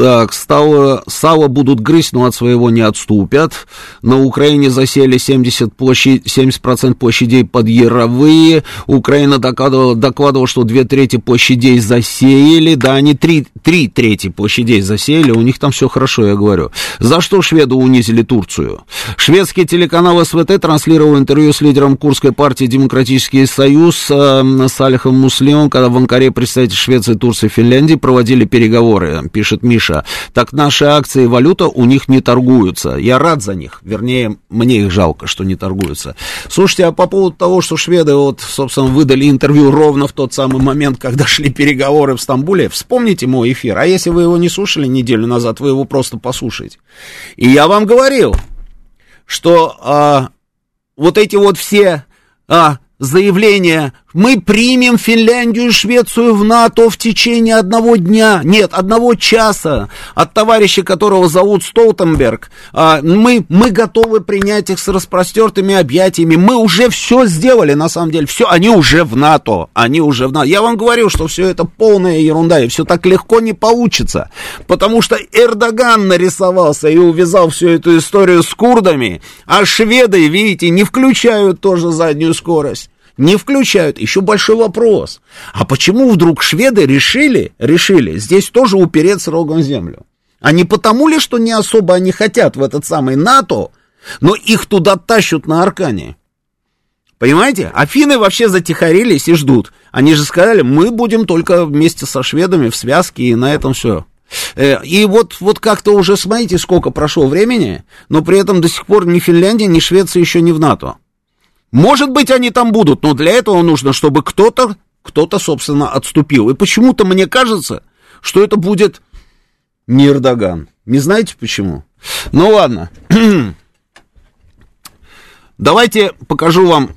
так, стало, сало будут грызть, но от своего не отступят. На Украине засели 70%, площадь, 70% площадей под яровые. Украина докладывала, докладывала, что две трети площадей засеяли. Да, они три, три трети площадей засеяли, у них там все хорошо, я говорю. За что шведы унизили Турцию? Шведский телеканал СВТ транслировал интервью с лидером Курской партии «Демократический союз» э, Салихом Муслимом, когда в Анкаре представители Швеции, Турции, Финляндии проводили переговоры, пишет Миша Миша, так наши акции и валюта у них не торгуются. Я рад за них, вернее, мне их жалко, что не торгуются. Слушайте, а по поводу того, что шведы, вот, собственно, выдали интервью ровно в тот самый момент, когда шли переговоры в Стамбуле, вспомните мой эфир, а если вы его не слушали неделю назад, вы его просто послушаете. И я вам говорил, что а, вот эти вот все а, заявления мы примем Финляндию и Швецию в НАТО в течение одного дня, нет, одного часа, от товарища, которого зовут Столтенберг. А, мы, мы готовы принять их с распростертыми объятиями. Мы уже все сделали, на самом деле. Все, они уже в НАТО. Они уже в НАТО. Я вам говорю, что все это полная ерунда, и все так легко не получится. Потому что Эрдоган нарисовался и увязал всю эту историю с курдами, а шведы, видите, не включают тоже заднюю скорость не включают. Еще большой вопрос. А почему вдруг шведы решили, решили здесь тоже упереться рогом в землю? А не потому ли, что не особо они хотят в этот самый НАТО, но их туда тащут на Аркане? Понимаете? Афины вообще затихарились и ждут. Они же сказали, мы будем только вместе со шведами в связке, и на этом все. Э, и вот, вот как-то уже, смотрите, сколько прошло времени, но при этом до сих пор ни Финляндия, ни Швеция еще не в НАТО. Может быть, они там будут, но для этого нужно, чтобы кто-то, кто-то, собственно, отступил. И почему-то мне кажется, что это будет не Эрдоган. Не знаете почему? Ну ладно. Давайте покажу вам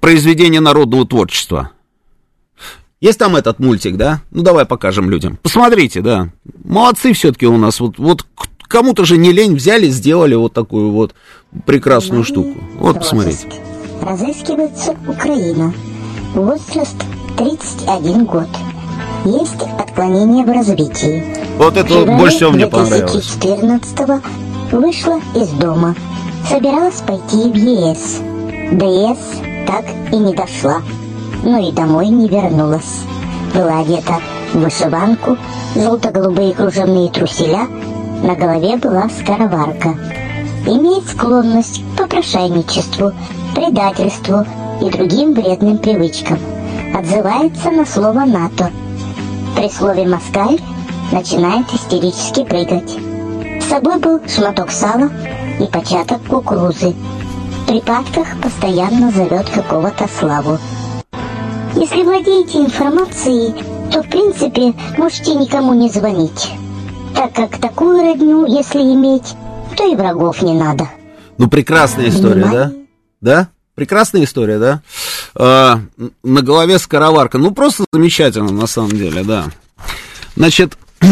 произведение народного творчества. Есть там этот мультик, да? Ну давай покажем людям. Посмотрите, да. Молодцы все-таки у нас. Вот, вот Кому-то же не лень взяли, сделали вот такую вот прекрасную штуку. Вот, посмотрите. Разыскивается Украина. Возраст 31 год. Есть отклонение в развитии. Вот это вот больше всего мне понравилось. 2014 вышла из дома. Собиралась пойти в ЕС. До ЕС так и не дошла. Но и домой не вернулась. Была одета в вышиванку, желто-голубые кружевные труселя – на голове была скороварка. Имеет склонность к попрошайничеству, предательству и другим вредным привычкам. Отзывается на слово «НАТО». При слове «москаль» начинает истерически прыгать. С собой был шматок сала и початок кукурузы. В припадках постоянно зовет какого-то славу. Если владеете информацией, то в принципе можете никому не звонить так как такую родню, если иметь, то и врагов не надо. Ну, прекрасная история, Внимание. да? Да? Прекрасная история, да? А, на голове скороварка. Ну, просто замечательно, на самом деле, да. Значит,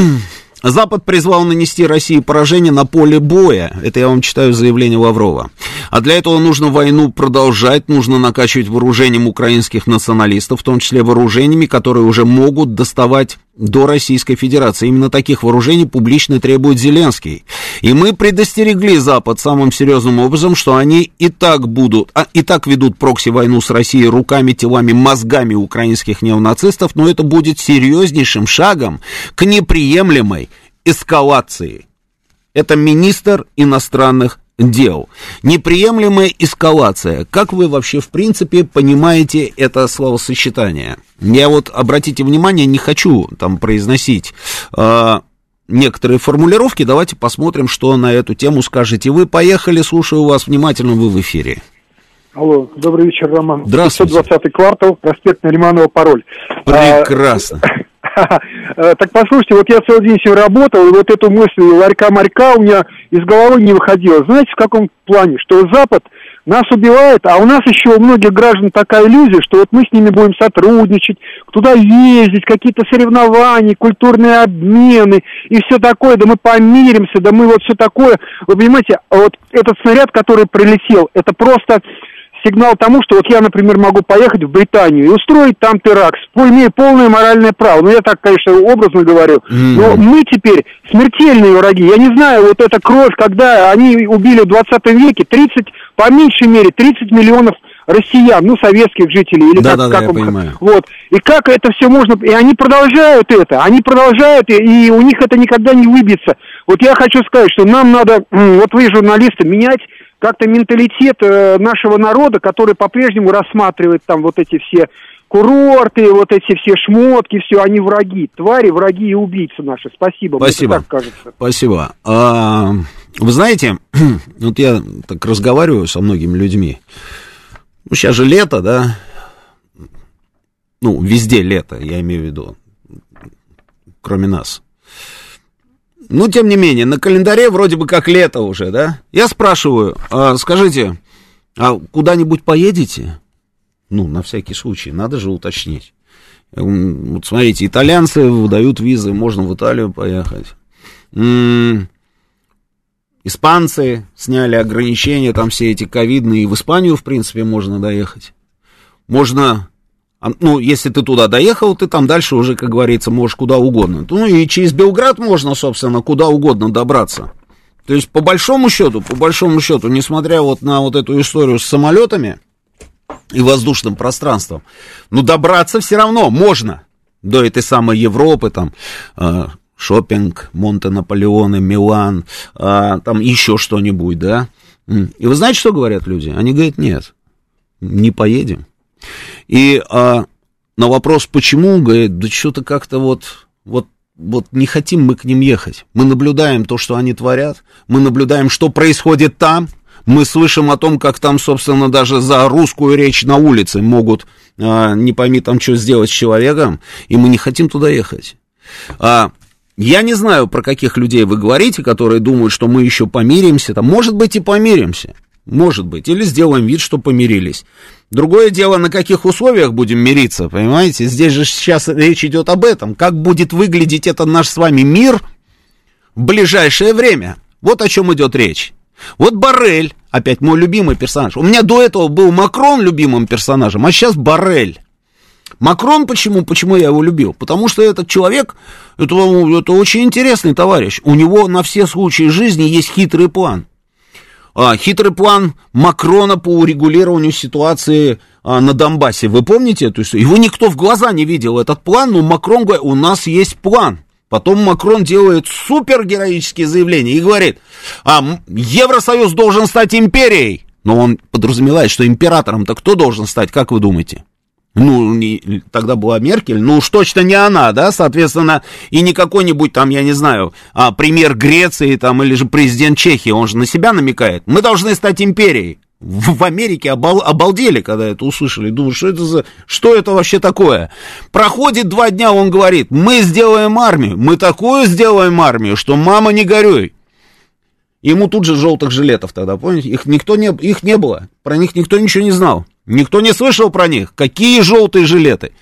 Запад призвал нанести России поражение на поле боя. Это я вам читаю заявление Лаврова. А для этого нужно войну продолжать, нужно накачивать вооружением украинских националистов, в том числе вооружениями, которые уже могут доставать до Российской Федерации. Именно таких вооружений публично требует Зеленский. И мы предостерегли Запад самым серьезным образом, что они и так будут, а, и так ведут прокси-войну с Россией руками, телами, мозгами украинских неонацистов, но это будет серьезнейшим шагом к неприемлемой эскалации. Это министр иностранных дел. Неприемлемая эскалация. Как вы вообще, в принципе, понимаете это словосочетание? Я вот, обратите внимание, не хочу там произносить э, некоторые формулировки. Давайте посмотрим, что на эту тему скажете. Вы поехали, слушаю вас внимательно, вы в эфире. Алло, добрый вечер, Роман. Здравствуйте. 520 квартал, проспект Нариманова, пароль. Прекрасно. А, так послушайте, вот я целый день сегодня работал, и вот эту мысль ларька-марька у меня из головы не выходила. Знаете, в каком плане? Что Запад нас убивает, а у нас еще у многих граждан такая иллюзия, что вот мы с ними будем сотрудничать, туда ездить, какие-то соревнования, культурные обмены и все такое, да мы помиримся, да мы вот все такое. Вы понимаете, вот этот снаряд, который прилетел, это просто сигнал тому, что вот я, например, могу поехать в Британию и устроить там теракт, имея полное моральное право. Ну, я так, конечно, образно говорю. Mm. Но мы теперь смертельные враги. Я не знаю, вот эта кровь, когда они убили в 20 веке 30, по меньшей мере, 30 миллионов россиян, ну, советских жителей, или да, как, да, как да, он, я понимаю. вот. И как это все можно, и они продолжают это, они продолжают, и, и у них это никогда не выбьется. Вот я хочу сказать, что нам надо, вот вы, журналисты, менять как-то менталитет э, нашего народа, который по-прежнему рассматривает там вот эти все курорты, вот эти все шмотки, все, они враги, твари, враги и убийцы наши. Спасибо. Спасибо. Мне так кажется. Спасибо. А, вы знаете, вот я так разговариваю со многими людьми. Ну, сейчас же лето, да? Ну, везде лето, я имею в виду. Кроме нас. Ну, тем не менее, на календаре вроде бы как лето уже, да? Я спрашиваю, а, скажите, а куда-нибудь поедете? Ну, на всякий случай, надо же уточнить. Вот смотрите, итальянцы выдают визы, можно в Италию поехать. М-м- испанцы сняли ограничения, там все эти ковидные, и в Испанию, в принципе, можно доехать. Можно ну, если ты туда доехал, ты там дальше уже, как говорится, можешь куда угодно. Ну, и через Белград можно, собственно, куда угодно добраться. То есть, по большому счету, по большому счету, несмотря вот на вот эту историю с самолетами и воздушным пространством, ну, добраться все равно можно до этой самой Европы, там, э, шопинг, Монте-Наполеоны, Милан, э, там еще что-нибудь, да. И вы знаете, что говорят люди? Они говорят, нет, не поедем. И а, на вопрос, почему, говорит, да что-то как-то вот, вот, вот не хотим мы к ним ехать. Мы наблюдаем то, что они творят, мы наблюдаем, что происходит там, мы слышим о том, как там, собственно, даже за русскую речь на улице могут, а, не пойми там, что сделать с человеком, и мы не хотим туда ехать. А, я не знаю, про каких людей вы говорите, которые думают, что мы еще помиримся. Там, может быть, и помиримся. Может быть. Или сделаем вид, что помирились. Другое дело, на каких условиях будем мириться, понимаете? Здесь же сейчас речь идет об этом. Как будет выглядеть этот наш с вами мир в ближайшее время? Вот о чем идет речь. Вот Барель, опять мой любимый персонаж. У меня до этого был Макрон любимым персонажем, а сейчас Барель. Макрон почему? Почему я его любил? Потому что этот человек, это, это очень интересный товарищ. У него на все случаи жизни есть хитрый план хитрый план Макрона по урегулированию ситуации а, на Донбассе. Вы помните эту историю? Его никто в глаза не видел, этот план, но Макрон говорит, у нас есть план. Потом Макрон делает супергероические заявления и говорит, а Евросоюз должен стать империей. Но он подразумевает, что императором-то кто должен стать, как вы думаете? Ну, не, тогда была Меркель, ну уж точно не она, да, соответственно, и не какой-нибудь там, я не знаю, а, премьер Греции там, или же президент Чехии, он же на себя намекает. Мы должны стать империей. В, в Америке обал, обалдели, когда это услышали, думают, что это за, что это вообще такое? Проходит два дня, он говорит, мы сделаем армию, мы такую сделаем армию, что мама не горюй. Ему тут же желтых жилетов тогда, помните? Их никто не, их не было, про них никто ничего не знал. Никто не слышал про них. Какие желтые жилеты?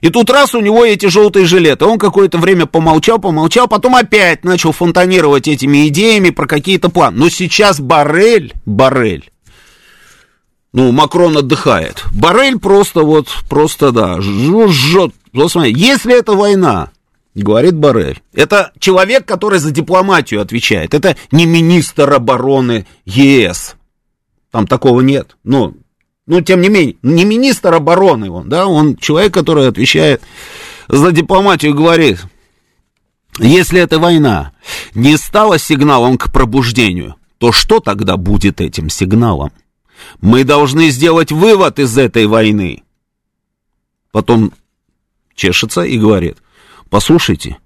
И тут раз у него эти желтые жилеты. Он какое-то время помолчал, помолчал, потом опять начал фонтанировать этими идеями про какие-то планы. Но сейчас Барель, Барель, ну, Макрон отдыхает. Барель просто вот, просто, да, жжет. Вот смотри, если это война, говорит Барель, это человек, который за дипломатию отвечает. Это не министр обороны ЕС. Там такого нет. Ну, ну, тем не менее, не министр обороны он, да, он человек, который отвечает за дипломатию, говорит, если эта война не стала сигналом к пробуждению, то что тогда будет этим сигналом? Мы должны сделать вывод из этой войны. Потом чешется и говорит, послушайте,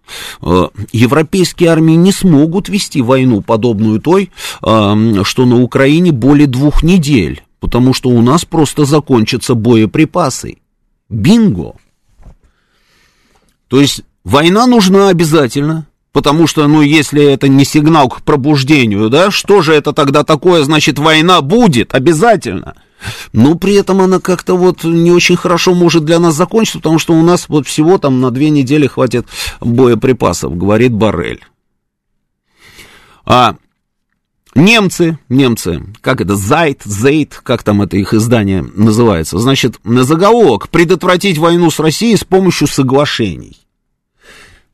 э, европейские армии не смогут вести войну, подобную той, э, что на Украине более двух недель потому что у нас просто закончатся боеприпасы. Бинго! То есть война нужна обязательно, потому что, ну, если это не сигнал к пробуждению, да, что же это тогда такое, значит, война будет обязательно. Но при этом она как-то вот не очень хорошо может для нас закончиться, потому что у нас вот всего там на две недели хватит боеприпасов, говорит Барель. А Немцы, немцы, как это, Зайт, Зейт, как там это их издание называется, значит, на заголовок «Предотвратить войну с Россией с помощью соглашений».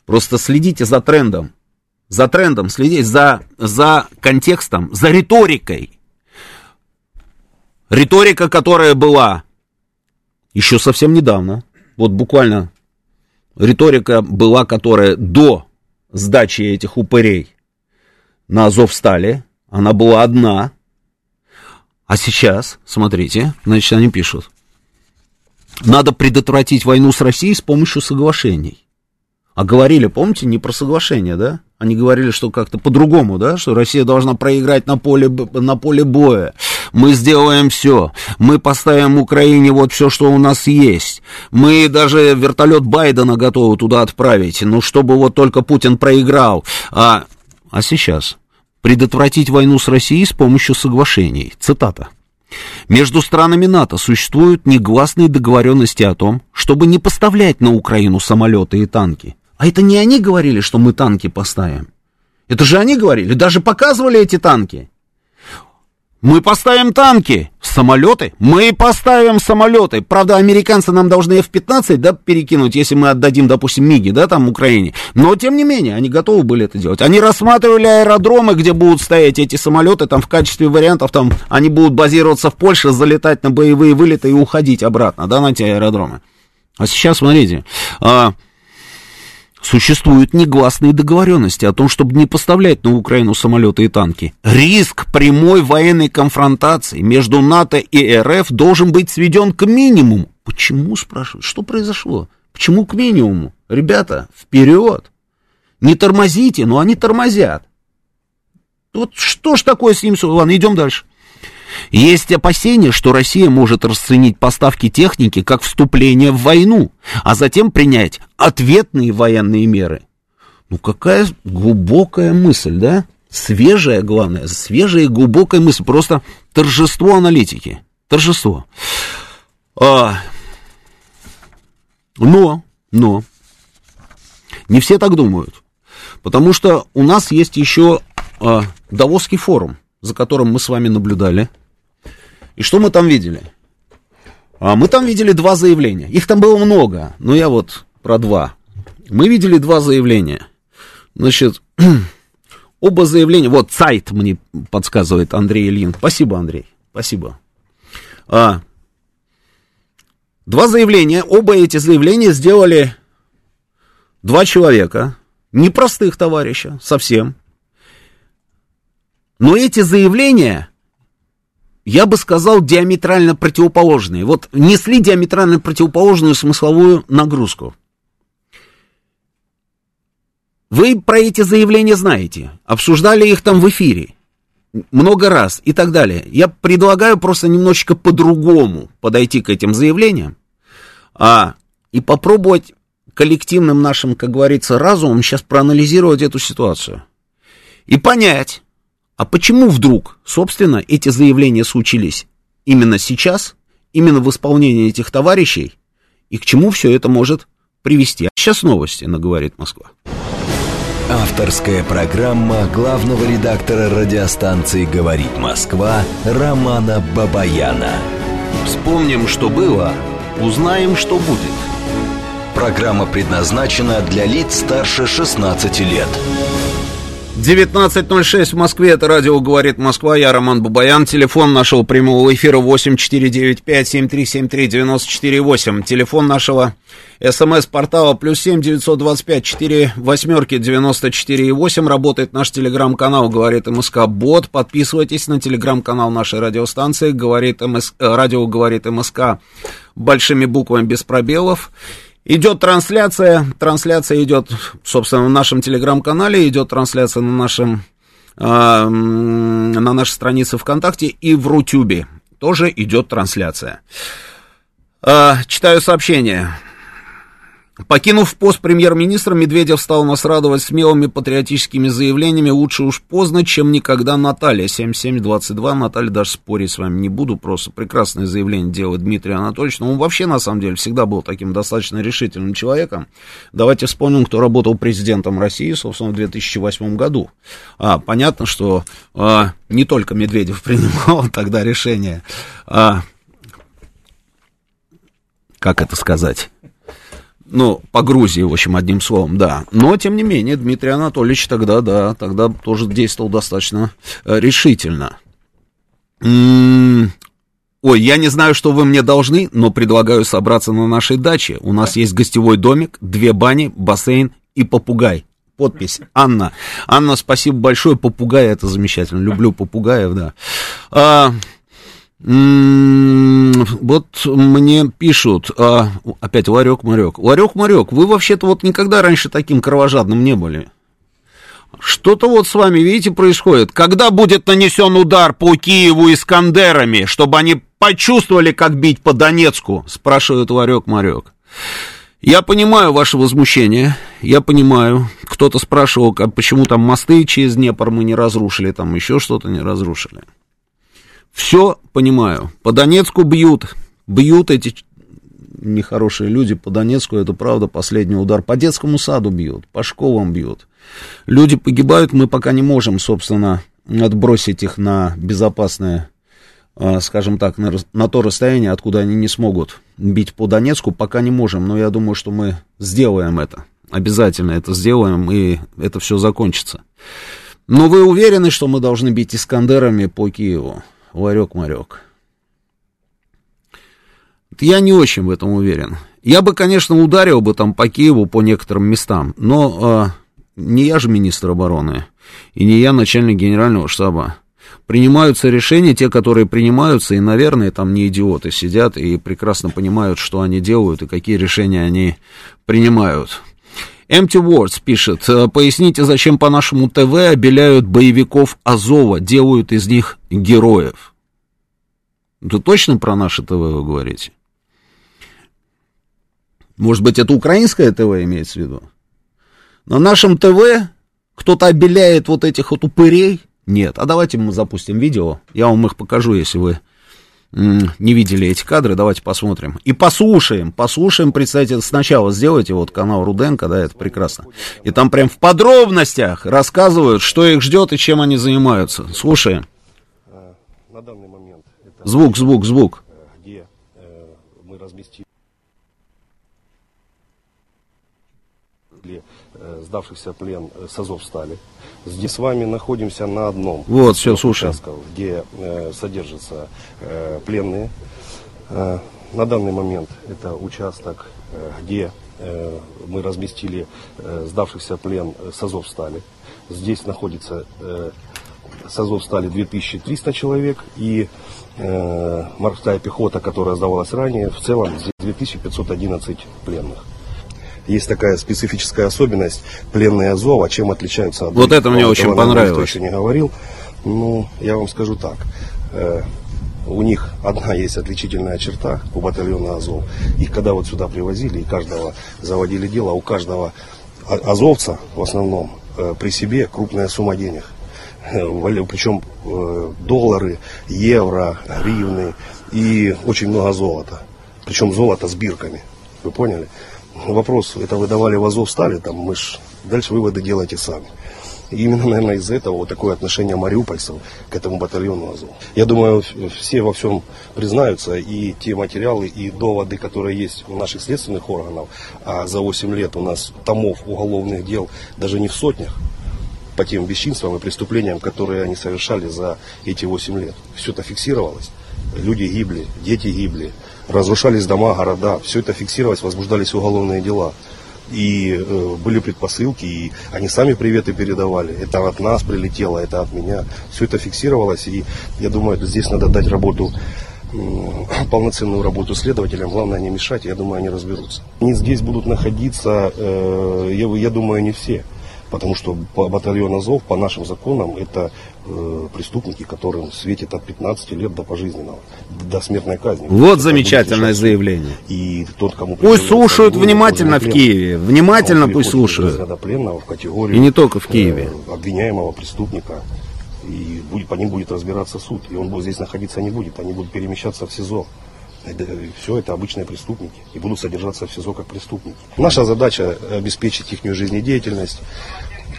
Просто следите за трендом, за трендом, следите за, за контекстом, за риторикой. Риторика, которая была еще совсем недавно, вот буквально риторика была, которая до сдачи этих упырей на Азовстале, она была одна. А сейчас, смотрите, значит, они пишут. Надо предотвратить войну с Россией с помощью соглашений. А говорили, помните, не про соглашение, да? Они говорили, что как-то по-другому, да, что Россия должна проиграть на поле, на поле боя. Мы сделаем все. Мы поставим Украине вот все, что у нас есть. Мы даже вертолет Байдена готовы туда отправить, ну, чтобы вот только Путин проиграл. А, а сейчас предотвратить войну с Россией с помощью соглашений. Цитата. Между странами НАТО существуют негласные договоренности о том, чтобы не поставлять на Украину самолеты и танки. А это не они говорили, что мы танки поставим. Это же они говорили, даже показывали эти танки. Мы поставим танки, самолеты, мы поставим самолеты. Правда, американцы нам должны F-15, да, перекинуть, если мы отдадим, допустим, МИГи, да, там, Украине. Но, тем не менее, они готовы были это делать. Они рассматривали аэродромы, где будут стоять эти самолеты, там, в качестве вариантов, там, они будут базироваться в Польше, залетать на боевые вылеты и уходить обратно, да, на эти аэродромы. А сейчас, смотрите, а, Существуют негласные договоренности о том, чтобы не поставлять на Украину самолеты и танки. Риск прямой военной конфронтации между НАТО и РФ должен быть сведен к минимуму. Почему, спрашивают? Что произошло? Почему к минимуму? Ребята, вперед! Не тормозите, но они тормозят. Вот что ж такое с ним? Ладно, идем дальше. Есть опасения, что Россия может расценить поставки техники как вступление в войну, а затем принять ответные военные меры. Ну какая глубокая мысль, да? Свежая, главное, свежая и глубокая мысль. Просто торжество аналитики. Торжество. А, но, но, не все так думают. Потому что у нас есть еще а, Давосский форум, за которым мы с вами наблюдали. И что мы там видели? А мы там видели два заявления. Их там было много, но я вот про два. Мы видели два заявления. Значит, оба заявления, вот сайт мне подсказывает Андрей Ильин. Спасибо, Андрей, спасибо. А, два заявления, оба эти заявления сделали два человека, непростых товарища, совсем. Но эти заявления я бы сказал, диаметрально противоположные. Вот несли диаметрально противоположную смысловую нагрузку. Вы про эти заявления знаете, обсуждали их там в эфире много раз и так далее. Я предлагаю просто немножечко по-другому подойти к этим заявлениям а, и попробовать коллективным нашим, как говорится, разумом сейчас проанализировать эту ситуацию и понять, а почему вдруг, собственно, эти заявления случились именно сейчас, именно в исполнении этих товарищей, и к чему все это может привести? А сейчас новости на «Говорит Москва». Авторская программа главного редактора радиостанции «Говорит Москва» Романа Бабаяна. Вспомним, что было, узнаем, что будет. Программа предназначена для лиц старше 16 лет. 19.06 в Москве, это радио «Говорит Москва», я Роман Бабаян, телефон нашего прямого эфира 8495-7373-94-8, телефон нашего смс-портала плюс 7 925 4 восьмерки 94 8, работает наш телеграм-канал «Говорит МСК Бот», подписывайтесь на телеграм-канал нашей радиостанции «Говорит МС... «Радио Говорит МСК» большими буквами без пробелов, Идет трансляция, трансляция идет, собственно, в нашем телеграм-канале, идет трансляция на нашем, э, на нашей странице ВКонтакте и в Рутюбе тоже идет трансляция. Э, читаю сообщение. Покинув пост премьер-министра, Медведев стал нас радовать смелыми патриотическими заявлениями. Лучше уж поздно, чем никогда Наталья. 7722. Наталья, даже спорить с вами не буду. Просто прекрасное заявление делает Дмитрий Анатольевич. Но он вообще, на самом деле, всегда был таким достаточно решительным человеком. Давайте вспомним, кто работал президентом России, собственно, в 2008 году. А, понятно, что а, не только Медведев принимал тогда решение. А, как это сказать? Ну, по Грузии, в общем, одним словом, да. Но, тем не менее, Дмитрий Анатольевич тогда, да, тогда тоже действовал достаточно э, решительно. М-м- Ой, я не знаю, что вы мне должны, но предлагаю собраться на нашей даче. У нас есть гостевой домик, две бани, бассейн и попугай. Подпись Анна. Анна, спасибо большое. Попугай это замечательно. Люблю попугаев, да. А, вот мне пишут, а, опять ларек Марек. Ларек Марек, вы вообще-то вот никогда раньше таким кровожадным не были. Что-то вот с вами, видите, происходит. Когда будет нанесен удар по Киеву Искандерами, чтобы они почувствовали, как бить по Донецку, спрашивает Ларек Марек. Я понимаю ваше возмущение, я понимаю. Кто-то спрашивал, почему там мосты через Днепр мы не разрушили, там еще что-то не разрушили. Все понимаю. По Донецку бьют. Бьют эти нехорошие люди по Донецку, это правда, последний удар. По детскому саду бьют, по школам бьют. Люди погибают, мы пока не можем, собственно, отбросить их на безопасное, а, скажем так, на, на то расстояние, откуда они не смогут бить по Донецку, пока не можем. Но я думаю, что мы сделаем это. Обязательно это сделаем, и это все закончится. Но вы уверены, что мы должны бить Искандерами по Киеву? Ларек-марек. Я не очень в этом уверен. Я бы, конечно, ударил бы там по Киеву, по некоторым местам, но э, не я же министр обороны, и не я начальник генерального штаба. Принимаются решения, те, которые принимаются, и, наверное, там не идиоты сидят и прекрасно понимают, что они делают и какие решения они принимают. Empty Words пишет, «Э, поясните, зачем по нашему ТВ обеляют боевиков Азова, делают из них героев. Это точно про наше ТВ вы говорите? Может быть, это украинское ТВ имеется в виду? На нашем ТВ кто-то обеляет вот этих вот упырей? Нет. А давайте мы запустим видео. Я вам их покажу, если вы не видели эти кадры, давайте посмотрим. И послушаем, послушаем, представьте, сначала сделайте вот канал Руденко, да, это прекрасно. И там прям в подробностях рассказывают, что их ждет и чем они занимаются. Слушаем. Э, на данный момент... Это звук, звук, звук. Э, где мы разместили сдавшихся плен с Азовстали. Здесь с вами находимся на одном. Вот, все, слушай. Где э, содержатся э, пленные. Э, на данный момент это участок, э, где э, мы разместили э, сдавшихся плен с Азовстали. Здесь находится э, с Азовстали 2300 человек и э, морская пехота, которая сдавалась ранее, в целом 2511 пленных есть такая специфическая особенность пленные Азова, чем отличаются от Вот это мне очень понравилось. еще не говорил. Ну, я вам скажу так. Э, у них одна есть отличительная черта у батальона Азов. Их когда вот сюда привозили, и каждого заводили дело, у каждого азовца в основном э, при себе крупная сумма денег. Э, Причем доллары, евро, гривны и очень много золота. Причем золото с бирками. Вы поняли? Вопрос, это вы давали в Азов стали, там мы ж дальше выводы делайте сами. И именно, наверное, из-за этого вот такое отношение мариупольцев к этому батальону Азов. Я думаю, все во всем признаются, и те материалы, и доводы, которые есть у наших следственных органов, а за 8 лет у нас томов уголовных дел даже не в сотнях, по тем бесчинствам и преступлениям, которые они совершали за эти 8 лет. Все это фиксировалось. Люди гибли, дети гибли, разрушались дома, города, все это фиксировалось, возбуждались уголовные дела. И э, были предпосылки, и они сами приветы передавали. Это от нас прилетело, это от меня. Все это фиксировалось, и я думаю, здесь надо дать работу полноценную работу следователям, главное не мешать, я думаю, они разберутся. Они здесь будут находиться, э, я, я думаю, не все. Потому что батальон Азов по нашим законам это э, преступники, которым светит от 15 лет до пожизненного, до смертной казни. Вот замечательное заявление. И тот, кому пусть слушают внимательно в Киеве, внимательно а пусть слушают. В категорию, и не только в Киеве. Э, обвиняемого преступника. И будет, по ним будет разбираться суд. И он будет здесь находиться не будет. Они будут перемещаться в СИЗО. Все это обычные преступники и будут содержаться в СИЗО как преступники. Наша задача обеспечить их жизнедеятельность,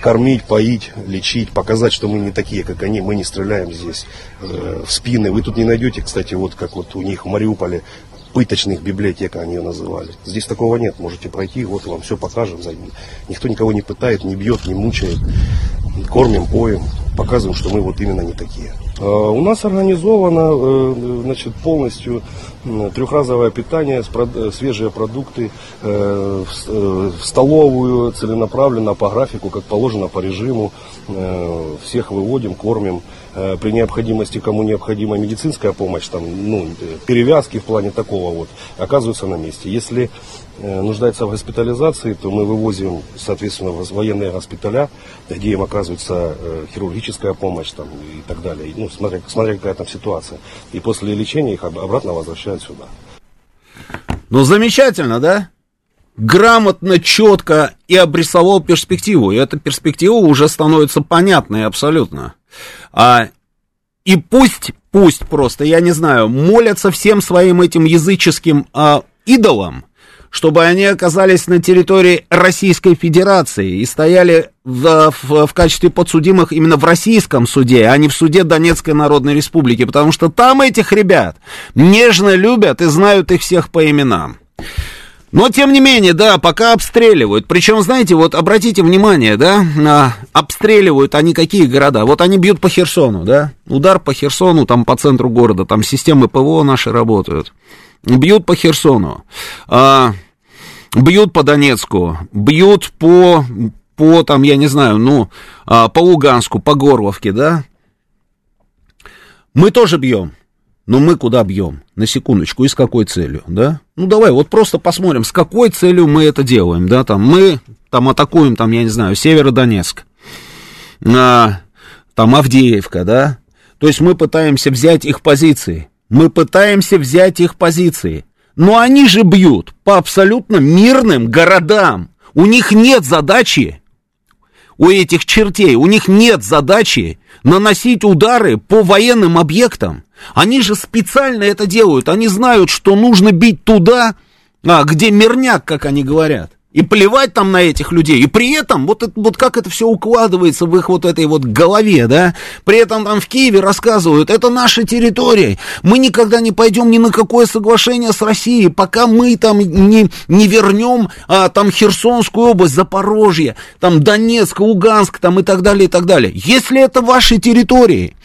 кормить, поить, лечить, показать, что мы не такие, как они, мы не стреляем здесь э, в спины. Вы тут не найдете, кстати, вот как вот у них в Мариуполе пыточных библиотек они ее называли. Здесь такого нет, можете пройти, вот вам все покажем. Никто никого не пытает, не бьет, не мучает. Кормим, поем, показываем, что мы вот именно не такие. А, у нас организовано э, значит, полностью трехразовое питание, свежие продукты э, э, в столовую целенаправленно по графику, как положено по режиму. Всех выводим, кормим. При необходимости, кому необходима медицинская помощь, там, ну, перевязки в плане такого вот, оказываются на месте. Если нуждается в госпитализации, то мы вывозим, соответственно, в военные госпиталя, где им оказывается хирургическая помощь там, и так далее. Ну, смотря, смотря какая там ситуация. И после лечения их обратно возвращают сюда. Ну, замечательно, да? Грамотно, четко и обрисовал перспективу. И эта перспектива уже становится понятной абсолютно. А, и пусть, пусть просто, я не знаю, молятся всем своим этим языческим а, идолам, чтобы они оказались на территории Российской Федерации и стояли в, в, в качестве подсудимых именно в российском суде, а не в суде Донецкой Народной Республики, потому что там этих ребят нежно любят и знают их всех по именам. Но, тем не менее, да, пока обстреливают. Причем, знаете, вот обратите внимание, да, а, обстреливают они какие города? Вот они бьют по Херсону, да, удар по Херсону, там по центру города, там системы ПВО наши работают бьют по Херсону, а, бьют по Донецку, бьют по, по там, я не знаю, ну, а, по Луганску, по Горловке, да? Мы тоже бьем. Но мы куда бьем? На секундочку, и с какой целью, да? Ну, давай, вот просто посмотрим, с какой целью мы это делаем, да, там, мы там атакуем, там, я не знаю, Северодонецк, а, там Авдеевка, да? То есть мы пытаемся взять их позиции. Мы пытаемся взять их позиции. Но они же бьют по абсолютно мирным городам. У них нет задачи, у этих чертей, у них нет задачи наносить удары по военным объектам. Они же специально это делают. Они знают, что нужно бить туда, а, где мирняк, как они говорят. И плевать там на этих людей. И при этом, вот, это, вот как это все укладывается в их вот этой вот голове, да? При этом там в Киеве рассказывают, это наша территория. Мы никогда не пойдем ни на какое соглашение с Россией, пока мы там не, не вернем а, там Херсонскую область, Запорожье, там Донецк, Луганск, там и так далее, и так далее. Если это ваши территории,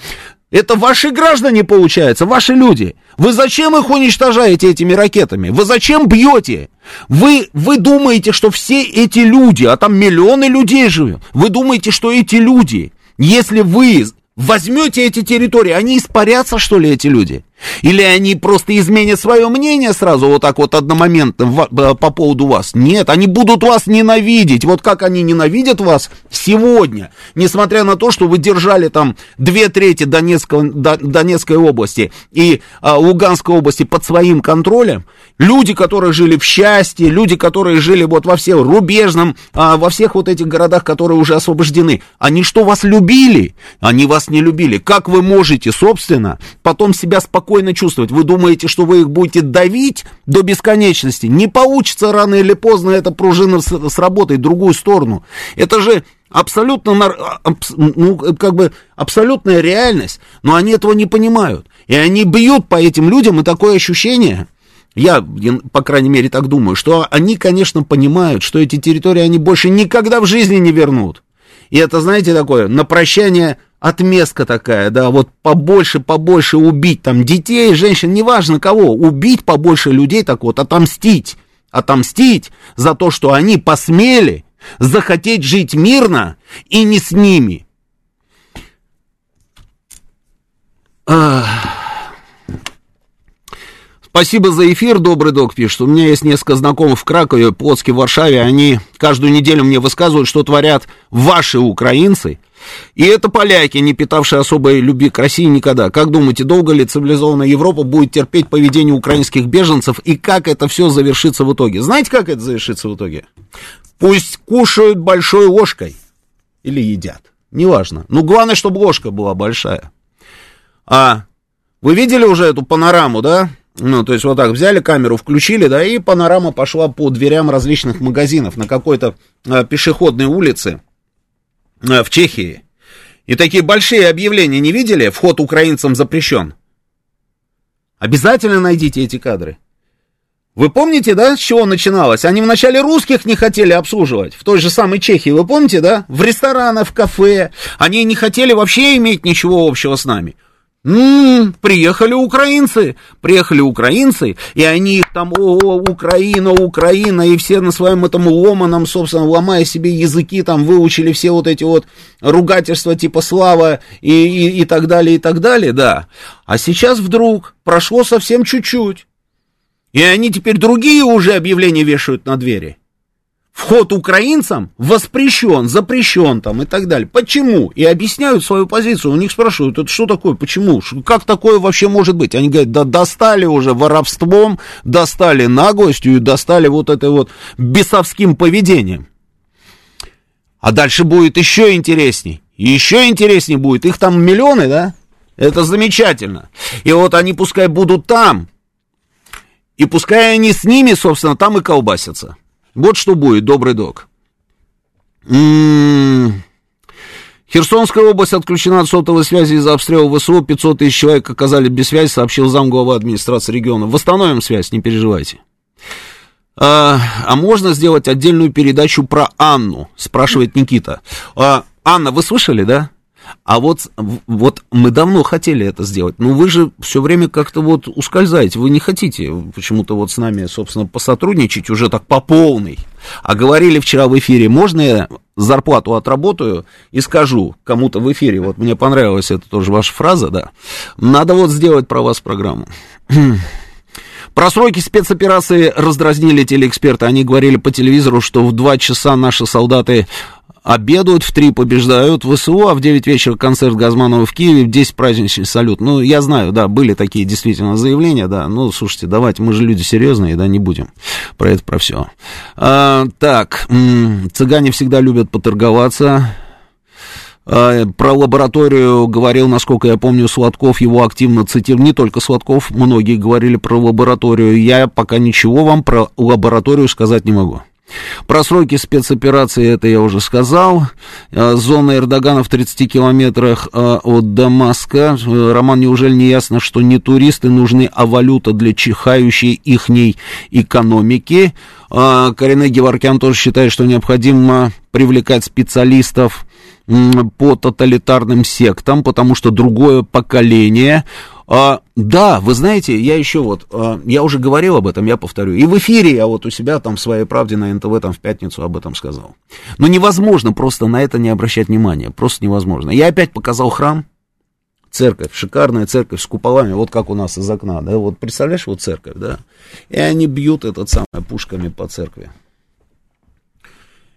это ваши граждане, получается, ваши люди. Вы зачем их уничтожаете этими ракетами? Вы зачем бьете? Вы, вы думаете, что все эти люди, а там миллионы людей живут, вы думаете, что эти люди, если вы возьмете эти территории, они испарятся, что ли, эти люди? Или они просто изменят свое мнение сразу вот так вот одномоментно э, по поводу вас? Нет, они будут вас ненавидеть. Вот как они ненавидят вас сегодня, несмотря на то, что вы держали там две трети Донецкого, Донецкой области и а, Луганской области под своим контролем, люди, которые жили в счастье, люди, которые жили вот во всех рубежном, а, во всех вот этих городах, которые уже освобождены, они что, вас любили? Они вас не любили. Как вы можете, собственно, потом себя спокойно спокойно чувствовать. Вы думаете, что вы их будете давить до бесконечности? Не получится рано или поздно эта пружина сработает в другую сторону. Это же абсолютно, а, ну, как бы абсолютная реальность, но они этого не понимают. И они бьют по этим людям, и такое ощущение, я, по крайней мере, так думаю, что они, конечно, понимают, что эти территории они больше никогда в жизни не вернут. И это, знаете, такое, на прощание отместка такая, да, вот побольше, побольше убить там детей, женщин, неважно кого, убить побольше людей, так вот, отомстить, отомстить за то, что они посмели захотеть жить мирно и не с ними. Спасибо за эфир, добрый док пишет. У меня есть несколько знакомых в Кракове, Плотске, Варшаве. Они каждую неделю мне высказывают, что творят ваши украинцы. И это поляки, не питавшие особой любви к России никогда. Как думаете, долго ли цивилизованная Европа будет терпеть поведение украинских беженцев и как это все завершится в итоге? Знаете, как это завершится в итоге? Пусть кушают большой ложкой или едят, неважно. Но главное, чтобы ложка была большая. А вы видели уже эту панораму, да? Ну, то есть вот так взяли камеру, включили, да, и панорама пошла по дверям различных магазинов на какой-то э, пешеходной улице в Чехии. И такие большие объявления не видели? Вход украинцам запрещен. Обязательно найдите эти кадры. Вы помните, да, с чего начиналось? Они вначале русских не хотели обслуживать, в той же самой Чехии, вы помните, да? В ресторанах, в кафе. Они не хотели вообще иметь ничего общего с нами. М-м, приехали украинцы, приехали украинцы, и они их там, о, Украина, Украина, и все на своем этом ломаном, собственно, ломая себе языки, там выучили все вот эти вот ругательства типа слава и, и, и так далее, и так далее, да. А сейчас вдруг прошло совсем чуть-чуть, и они теперь другие уже объявления вешают на двери вход украинцам воспрещен, запрещен там и так далее. Почему? И объясняют свою позицию. У них спрашивают, это что такое, почему? Как такое вообще может быть? Они говорят, да достали уже воровством, достали наглостью и достали вот этой вот бесовским поведением. А дальше будет еще интересней. еще интереснее будет. Их там миллионы, да? Это замечательно. И вот они пускай будут там. И пускай они с ними, собственно, там и колбасятся. Вот что будет, добрый док. М-м-м. Херсонская область отключена от сотовой связи из-за обстрела ВСУ. 500 тысяч человек оказались без связи, сообщил замглава администрации региона. Восстановим связь, не переживайте. А, а можно сделать отдельную передачу про Анну, спрашивает Никита. А, Анна, вы слышали, да? А вот, вот мы давно хотели это сделать, но вы же все время как-то вот ускользаете, вы не хотите почему-то вот с нами, собственно, посотрудничать уже так по полной. А говорили вчера в эфире, можно я зарплату отработаю и скажу кому-то в эфире, вот мне понравилась эта тоже ваша фраза, да, надо вот сделать про вас программу. Про сроки спецоперации раздразнили телеэксперты. Они говорили по телевизору, что в два часа наши солдаты обедают, в 3 побеждают ВСУ, а в 9 вечера концерт Газманова в Киеве, в 10 праздничный салют. Ну, я знаю, да, были такие действительно заявления, да, ну, слушайте, давайте, мы же люди серьезные, да, не будем про это, про все. А, так, цыгане всегда любят поторговаться, а, про лабораторию говорил, насколько я помню, Сладков его активно цитировал. Не только Сладков, многие говорили про лабораторию. Я пока ничего вам про лабораторию сказать не могу. Про сроки спецоперации это я уже сказал. Э, зона Эрдогана в 30 километрах э, от Дамаска. Э, Роман, неужели не ясно, что не туристы нужны, а валюта для чихающей ихней экономики? Карине Геворкян тоже считает, что необходимо привлекать специалистов по тоталитарным сектам, потому что другое поколение а, да, вы знаете, я еще вот, а, я уже говорил об этом, я повторю. И в эфире я вот у себя там в своей правде на НТВ там в пятницу об этом сказал. Но невозможно просто на это не обращать внимания, просто невозможно. Я опять показал храм, церковь, шикарная церковь с куполами, вот как у нас из окна, да, вот представляешь, вот церковь, да, и они бьют этот самый пушками по церкви.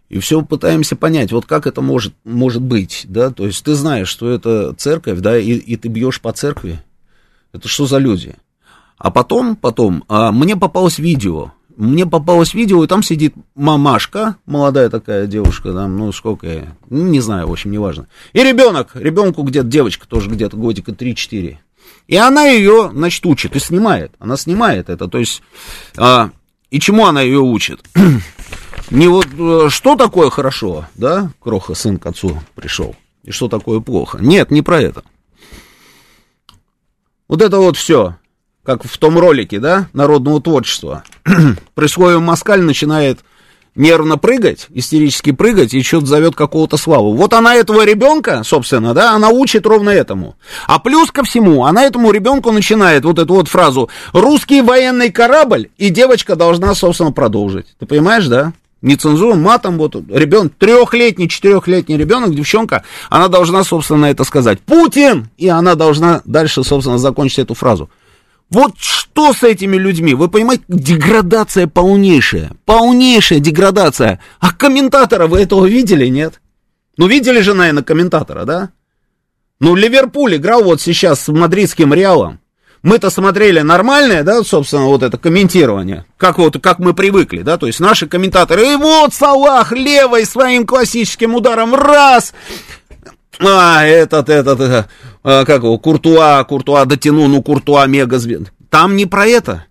И все пытаемся понять, вот как это может, может быть, да, то есть ты знаешь, что это церковь, да, и, и ты бьешь по церкви, это что за люди? А потом, потом, а, мне попалось видео. Мне попалось видео, и там сидит мамашка, молодая такая девушка, там, ну, сколько я, ну, не знаю, в общем, неважно. И ребенок, ребенку где-то, девочка тоже где-то годика 3-4. И она ее, значит, учит и снимает. Она снимает это, то есть, а, и чему она ее учит? Не вот, э, что такое хорошо, да, Кроха, сын к отцу пришел, и что такое плохо. Нет, не про это. Вот это вот все, как в том ролике, да, народного творчества. При слове «москаль» начинает нервно прыгать, истерически прыгать и что-то зовет какого-то славу. Вот она этого ребенка, собственно, да, она учит ровно этому. А плюс ко всему, она этому ребенку начинает вот эту вот фразу «русский военный корабль», и девочка должна, собственно, продолжить. Ты понимаешь, да? Нецензурным матом, вот ребенок, трехлетний, четырехлетний ребенок, девчонка, она должна, собственно, это сказать. Путин! И она должна дальше, собственно, закончить эту фразу. Вот что с этими людьми? Вы понимаете, деградация полнейшая. Полнейшая деградация. А комментатора вы этого видели, нет? Ну, видели же, наверное, комментатора, да? Ну, Ливерпуль играл вот сейчас с мадридским Реалом. Мы-то смотрели нормальное, да, собственно, вот это комментирование, как вот, как мы привыкли, да, то есть наши комментаторы, и вот Салах левой своим классическим ударом, раз, а, этот, этот, этот а, как его, Куртуа, Куртуа дотянул, ну, Куртуа мега Там не про это.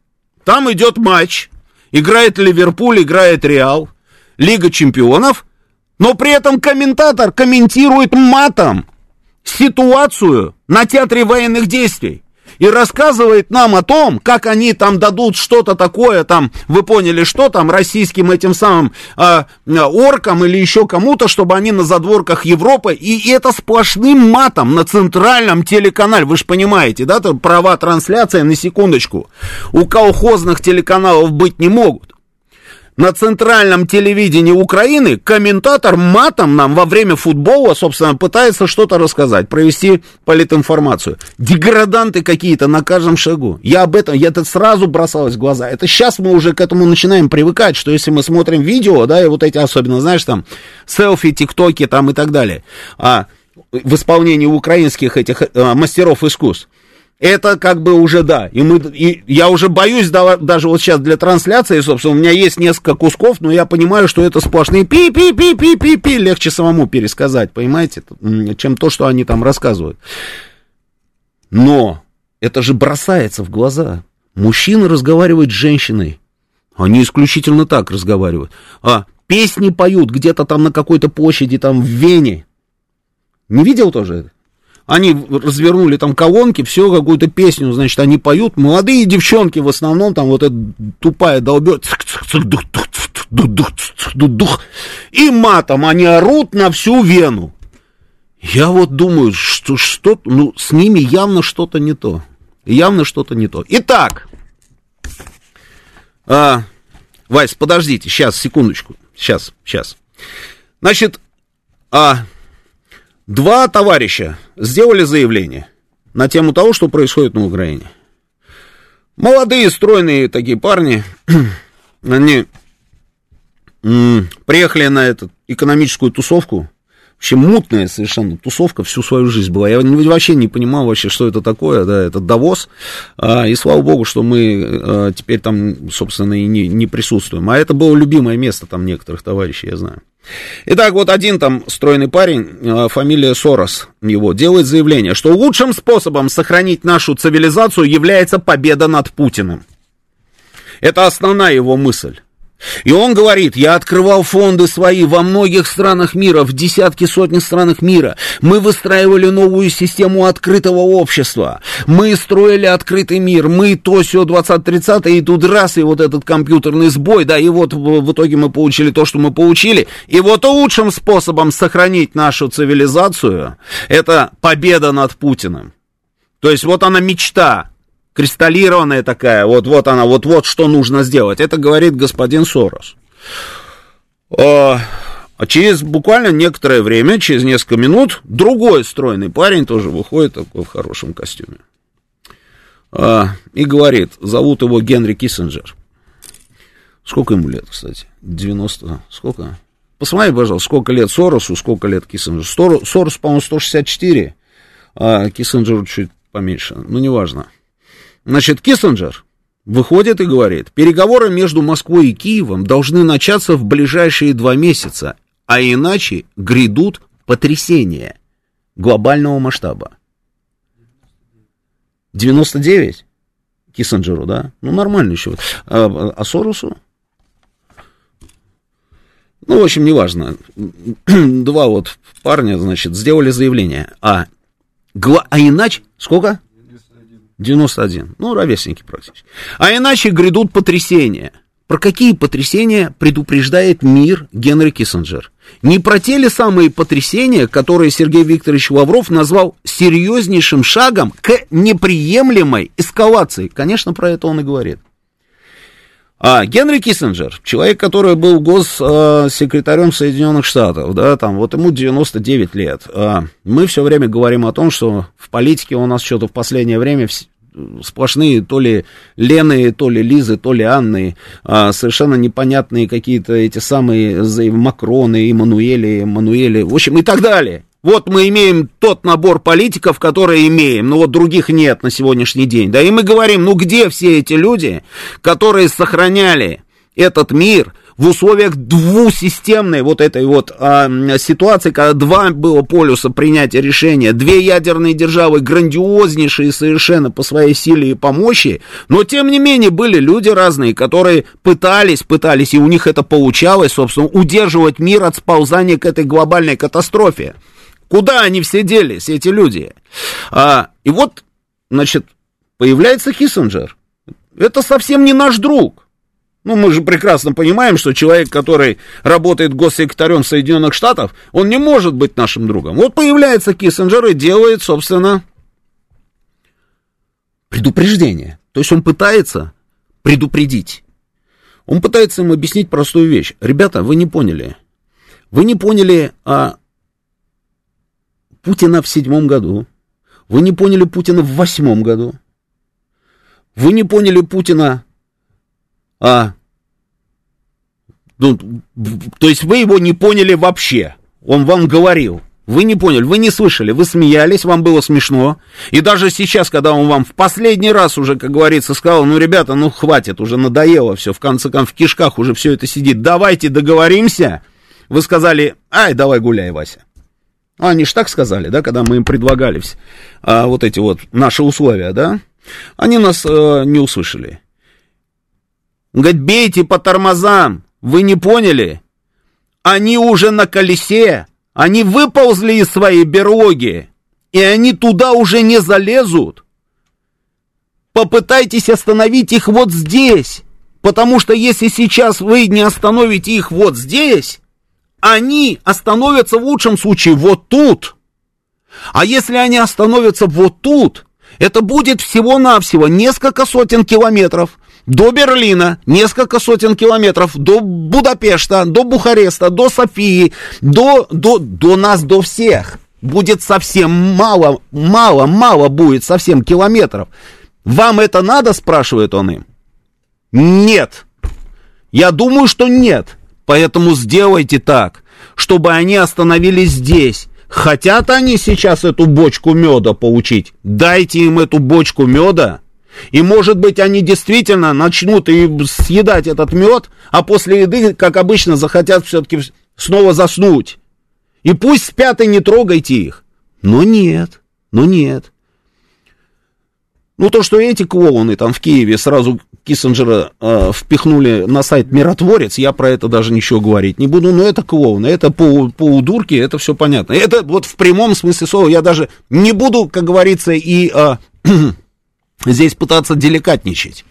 Там идет матч, играет Ливерпуль, играет Реал, Лига чемпионов, но при этом комментатор комментирует матом ситуацию на театре военных действий и рассказывает нам о том, как они там дадут что-то такое, там, вы поняли, что там, российским этим самым э, оркам или еще кому-то, чтобы они на задворках Европы, и это сплошным матом на центральном телеканале, вы же понимаете, да, права трансляции, на секундочку, у колхозных телеканалов быть не могут на центральном телевидении Украины комментатор матом нам во время футбола, собственно, пытается что-то рассказать, провести политинформацию. Деграданты какие-то на каждом шагу. Я об этом, я это сразу бросалось в глаза. Это сейчас мы уже к этому начинаем привыкать, что если мы смотрим видео, да, и вот эти особенно, знаешь, там, селфи, тиктоки там и так далее, а, в исполнении украинских этих а, мастеров искусств, это как бы уже да. И, мы, и я уже боюсь да, даже вот сейчас для трансляции, собственно, у меня есть несколько кусков, но я понимаю, что это сплошные пи-пи-пи-пи-пи-пи, легче самому пересказать, понимаете, чем то, что они там рассказывают. Но это же бросается в глаза. Мужчина разговаривает с женщиной. Они исключительно так разговаривают. А песни поют где-то там на какой-то площади, там в Вене. Не видел тоже это? Они развернули там колонки, все, какую-то песню, значит, они поют. Молодые девчонки в основном, там вот эта тупая долбет. И матом они орут на всю вену. Я вот думаю, что что ну, с ними явно что-то не то. Явно что-то не то. Итак, а, Вась, подождите, сейчас, секундочку. Сейчас, сейчас. Значит, а, Два товарища сделали заявление на тему того, что происходит на Украине. Молодые, стройные такие парни, они приехали на эту экономическую тусовку, вообще мутная совершенно тусовка всю свою жизнь была. Я вообще не понимал вообще, что это такое, да, это довоз. А, и слава богу, что мы а, теперь там, собственно, и не, не присутствуем. А это было любимое место там некоторых товарищей, я знаю. Итак, вот один там стройный парень, э, фамилия Сорос его, делает заявление, что лучшим способом сохранить нашу цивилизацию является победа над Путиным. Это основная его мысль. И он говорит, я открывал фонды свои во многих странах мира, в десятки, сотни странах мира. Мы выстраивали новую систему открытого общества. Мы строили открытый мир. Мы то все 20-30, и тут раз, и вот этот компьютерный сбой, да, и вот в итоге мы получили то, что мы получили. И вот лучшим способом сохранить нашу цивилизацию, это победа над Путиным. То есть вот она мечта, кристаллированная такая, вот, вот она, вот, вот что нужно сделать. Это говорит господин Сорос. А, а через буквально некоторое время, через несколько минут, другой стройный парень тоже выходит такой в хорошем костюме. А, и говорит, зовут его Генри Киссинджер. Сколько ему лет, кстати? 90, сколько? Посмотри, пожалуйста, сколько лет Соросу, сколько лет Киссинджеру. Сорос, по-моему, 164, а Киссинджеру чуть поменьше, ну, неважно. Значит, Киссинджер выходит и говорит, переговоры между Москвой и Киевом должны начаться в ближайшие два месяца, а иначе грядут потрясения глобального масштаба. 99? Киссинджеру, да? Ну, нормально еще. А, а Соросу? Ну, в общем, неважно. Два вот парня, значит, сделали заявление. А, а иначе, сколько? 91. Ну, ровесники практически. А иначе грядут потрясения. Про какие потрясения предупреждает мир Генри Киссинджер? Не про те ли самые потрясения, которые Сергей Викторович Лавров назвал серьезнейшим шагом к неприемлемой эскалации? Конечно, про это он и говорит. А Генри Киссинджер, человек, который был госсекретарем Соединенных Штатов, да, там, вот ему 99 лет. А мы все время говорим о том, что в политике у нас что-то в последнее время сплошные то ли Лены, то ли Лизы, то ли Анны, а, совершенно непонятные какие-то эти самые Макроны, Эммануэли, Эммануэли, в общем, и так далее. Вот мы имеем тот набор политиков, которые имеем, но вот других нет на сегодняшний день. Да, и мы говорим, ну где все эти люди, которые сохраняли этот мир в условиях двусистемной вот этой вот а, ситуации, когда два было полюса принятия решения, две ядерные державы, грандиознейшие совершенно по своей силе и по мощи, но тем не менее были люди разные, которые пытались, пытались, и у них это получалось, собственно, удерживать мир от сползания к этой глобальной катастрофе. Куда они все делись, эти люди? А, и вот, значит, появляется Киссинджер. Это совсем не наш друг. Ну, мы же прекрасно понимаем, что человек, который работает госсекретарем Соединенных Штатов, он не может быть нашим другом. Вот появляется Киссинджер и делает, собственно, предупреждение. То есть он пытается предупредить. Он пытается им объяснить простую вещь. Ребята, вы не поняли. Вы не поняли а, Путина в седьмом году. Вы не поняли Путина в восьмом году. Вы не поняли Путина а, ну, то есть вы его не поняли вообще. Он вам говорил. Вы не поняли, вы не слышали, вы смеялись, вам было смешно. И даже сейчас, когда он вам в последний раз уже, как говорится, сказал, ну, ребята, ну, хватит, уже надоело все, в конце концов, в кишках уже все это сидит, давайте договоримся. Вы сказали, ай, давай гуляй, Вася. А они же так сказали, да, когда мы им предлагали а, вот эти вот наши условия, да? Они нас а, не услышали. Он говорит, бейте по тормозам. Вы не поняли? Они уже на колесе. Они выползли из своей берлоги. И они туда уже не залезут. Попытайтесь остановить их вот здесь. Потому что если сейчас вы не остановите их вот здесь, они остановятся в лучшем случае вот тут. А если они остановятся вот тут, это будет всего-навсего несколько сотен километров до Берлина, несколько сотен километров, до Будапешта, до Бухареста, до Софии, до, до, до нас, до всех. Будет совсем мало, мало, мало будет совсем километров. Вам это надо, спрашивает он им? Нет. Я думаю, что нет. Поэтому сделайте так, чтобы они остановились здесь. Хотят они сейчас эту бочку меда получить? Дайте им эту бочку меда, и, может быть, они действительно начнут и съедать этот мед, а после еды, как обычно, захотят все-таки снова заснуть. И пусть спят и не трогайте их. Но нет, но нет. Ну, то, что эти клоуны там в Киеве сразу Киссинджера э, впихнули на сайт «Миротворец», я про это даже ничего говорить не буду, но это клоуны, это по, по удурке, это все понятно. Это вот в прямом смысле слова, я даже не буду, как говорится, и... Э, здесь пытаться деликатничать.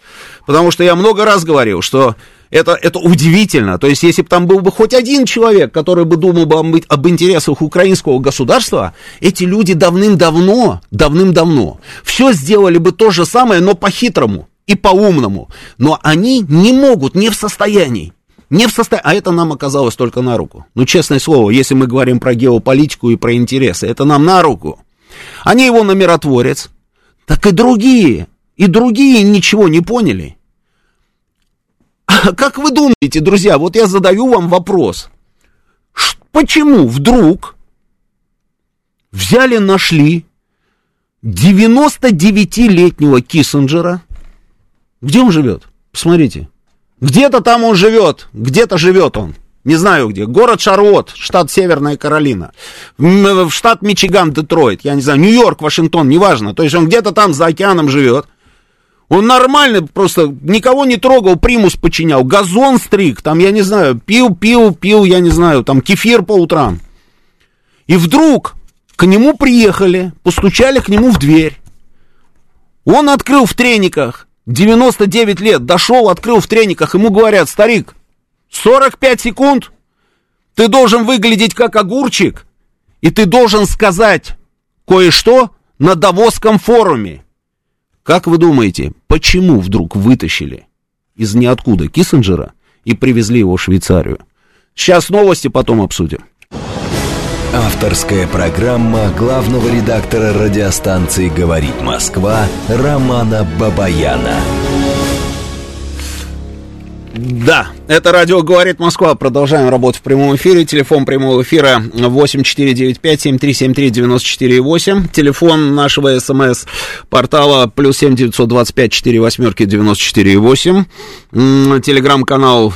Потому что я много раз говорил, что это, это удивительно. То есть, если бы там был бы хоть один человек, который бы думал бы об, интересах украинского государства, эти люди давным-давно, давным-давно все сделали бы то же самое, но по-хитрому и по-умному. Но они не могут, не в состоянии. Не в состоянии, а это нам оказалось только на руку. Ну, честное слово, если мы говорим про геополитику и про интересы, это нам на руку. Они его на миротворец, так и другие, и другие ничего не поняли. Как вы думаете, друзья, вот я задаю вам вопрос. Почему вдруг взяли, нашли 99-летнего Киссинджера? Где он живет? Посмотрите. Где-то там он живет, где-то живет он не знаю где, город Шарлотт, штат Северная Каролина, в штат Мичиган, Детройт, я не знаю, Нью-Йорк, Вашингтон, неважно, то есть он где-то там за океаном живет, он нормально, просто никого не трогал, примус подчинял, газон стриг, там, я не знаю, пил, пил, пил, я не знаю, там, кефир по утрам. И вдруг к нему приехали, постучали к нему в дверь. Он открыл в трениках, 99 лет, дошел, открыл в трениках, ему говорят, старик, 45 секунд ты должен выглядеть как огурчик, и ты должен сказать кое-что на Давосском форуме. Как вы думаете, почему вдруг вытащили из ниоткуда Киссинджера и привезли его в Швейцарию? Сейчас новости, потом обсудим. Авторская программа главного редактора радиостанции «Говорит Москва» Романа Бабаяна. Да, это радио «Говорит Москва». Продолжаем работу в прямом эфире. Телефон прямого эфира 8495-7373-94,8. Телефон нашего СМС-портала плюс 7 925 4 восьмерки 94,8. Телеграм-канал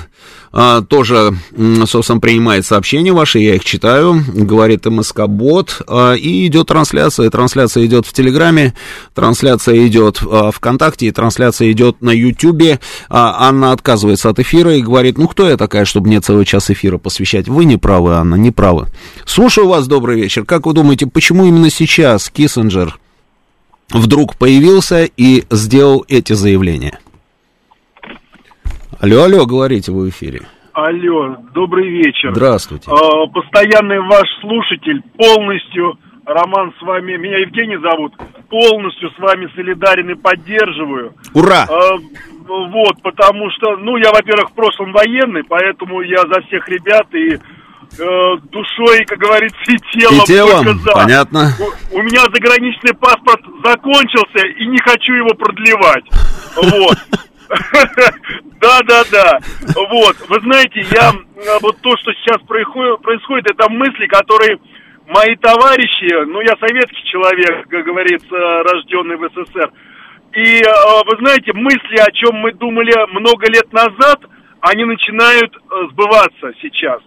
а, тоже, собственно, принимает сообщения ваши, я их читаю, говорит МСК-бот, а, и идет трансляция, трансляция идет в Телеграме, трансляция идет а, ВКонтакте, и трансляция идет на Ютубе, а, Анна отказывается от эфира и говорит, ну, кто я такая, чтобы мне целый час эфира посвящать? Вы не правы, Анна, не правы. Слушаю вас, добрый вечер. Как вы думаете, почему именно сейчас Киссинджер вдруг появился и сделал эти заявления? Алло, алло, говорите вы в эфире. Алло, добрый вечер. Здравствуйте. А, постоянный ваш слушатель, полностью, Роман, с вами, меня Евгений зовут, полностью с вами солидарен и поддерживаю. Ура! А, вот, потому что, ну, я, во-первых, в прошлом военный, поэтому я за всех ребят и э, душой, как говорится, и телом. И телом, за. понятно. У, у меня заграничный паспорт закончился, и не хочу его продлевать. Вот. Да, да, да. Вот. Вы знаете, я вот то, что сейчас происходит, это мысли, которые мои товарищи, ну, я советский человек, как говорится, рожденный в СССР. И вы знаете, мысли, о чем мы думали много лет назад, они начинают сбываться сейчас.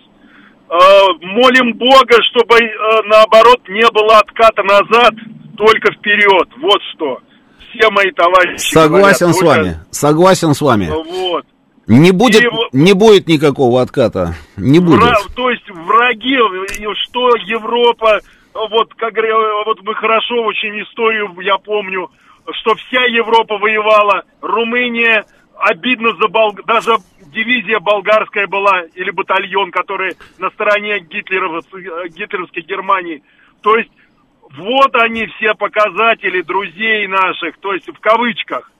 Молим Бога, чтобы наоборот не было отката назад, только вперед. Вот что все мои товарищи. Согласен говорят, с вами. Согласен с вами. Вот. Не будет, И- не будет никакого отката. Не будет. Вра- то есть враги, что Европа, вот как вот мы хорошо очень историю, я помню, что вся Европа воевала, Румыния, обидно за Бол... даже дивизия болгарская была, или батальон, который на стороне Гитлеров... гитлеровской Германии. То есть вот они все показатели друзей наших, то есть в кавычках.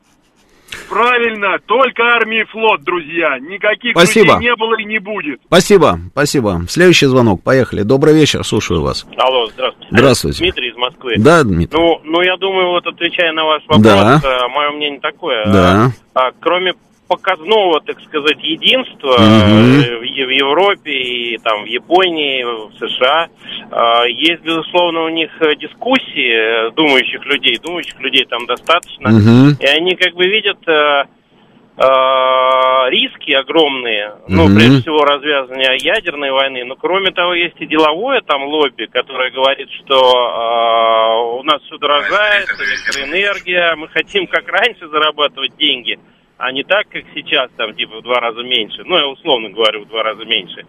Правильно, только армия и флот, друзья. Никаких Спасибо. друзей не было и не будет. Спасибо, спасибо. Следующий звонок, поехали. Добрый вечер, слушаю вас. Алло, здравствуйте. Здравствуйте. Дмитрий из Москвы. Да, Дмитрий? Ну, ну, я думаю, вот отвечая на ваш вопрос, Да. мое мнение такое. Да. А, а, кроме показного, так сказать, единства э, в, Европе и там в Японии, в США, а, есть, безусловно, у них э, дискуссии э, думающих людей, думающих людей там достаточно, Мгм. и они как бы видят риски огромные, ну, Мгм. прежде всего, развязывания ядерной войны, но кроме того, есть и деловое там лобби, которое говорит, что э, у нас все дорожает, электроэнергия, мы хотим как раньше зарабатывать деньги, а не так, как сейчас, там, типа, в два раза меньше. Ну, я условно говорю, в два раза меньше.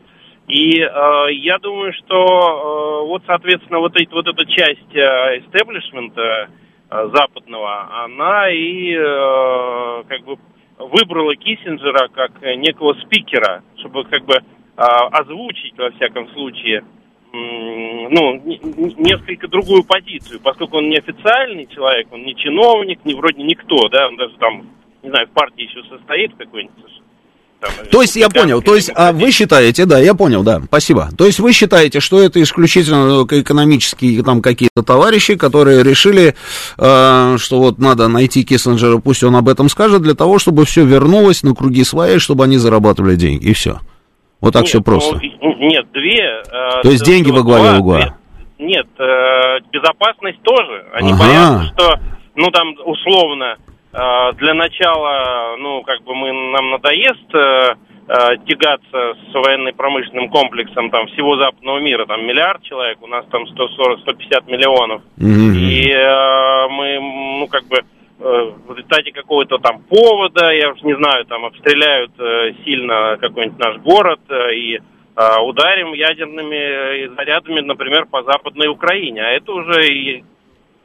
И э, я думаю, что э, вот, соответственно, вот, эти, вот эта часть э, истеблишмента э, западного, она и э, как бы выбрала Киссинджера как э, некого спикера, чтобы как бы э, озвучить, во всяком случае, ну, не- не- несколько другую позицию, поскольку он не официальный человек, он не чиновник, не вроде никто, да, он даже там, не знаю, партии еще состоит какой-нибудь. там, То есть я понял, то есть а вы считаете, да, я понял, да, спасибо. То есть вы считаете, что это исключительно только экономические там какие-то товарищи, которые решили, э, что вот надо найти Киссинджера, пусть он об этом скажет, для того, чтобы все вернулось на круги свои, чтобы они зарабатывали деньги, и все. Вот так Нет, все просто. ну, нет, две. э, То есть деньги во главе угла. Нет, э, безопасность тоже. Они Ага. боятся, что, ну там условно, э, для начала, ну как бы мы нам надоест э, э, тягаться с военно-промышленным комплексом там всего западного мира, там миллиард человек, у нас там 140-150 миллионов. Мгм. И э, мы, ну, как бы, э, в результате какого-то там повода, я уж не знаю, там обстреляют э, сильно какой-нибудь наш город э, и э, ударим ядерными э, зарядами, например, по Западной Украине. А это уже и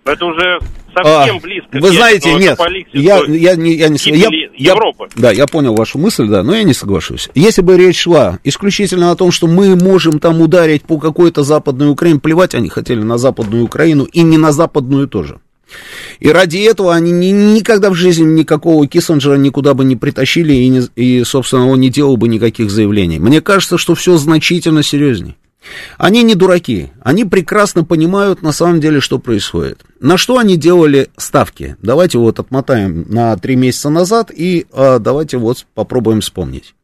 это уже совсем А, близко. Вы знаете, нет, я, я, не, я не я, гибели я- Европы. Да, я понял вашу мысль, да, но я не соглашусь. Если бы речь шла исключительно о том, что мы можем там ударить по какой-то западной Украине, плевать они хотели на западную Украину и не на западную тоже. И ради этого они ни- никогда в жизни никакого Киссинджера никуда бы не притащили, и, не- и, собственно, он не делал бы никаких заявлений. Мне кажется, что все значительно серьезней. Они не дураки, они прекрасно понимают на самом деле, что происходит. На что они делали ставки? Давайте вот отмотаем на три месяца назад и а, давайте вот попробуем вспомнить.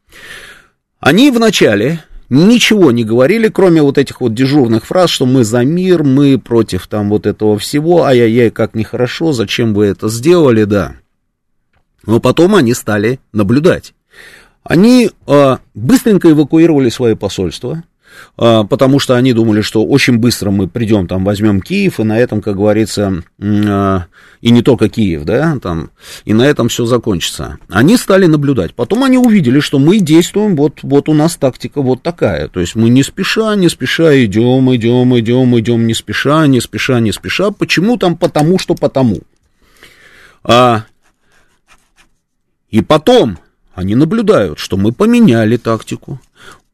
Они вначале ничего не говорили, кроме вот этих вот дежурных фраз, что мы за мир, мы против там вот этого всего, ай-яй-яй, как нехорошо, зачем вы это сделали, да. Но потом они стали наблюдать. Они э, быстренько эвакуировали свои посольства, потому что они думали, что очень быстро мы придем, там, возьмем Киев, и на этом, как говорится, а, и не только Киев, да, там, и на этом все закончится. Они стали наблюдать. Потом они увидели, что мы действуем, вот, вот у нас тактика вот такая. То есть мы не спеша, не спеша идем, идем, идем, идем, не спеша, не спеша, не спеша. Почему там? Потому что потому. А, и потом они наблюдают, что мы поменяли тактику.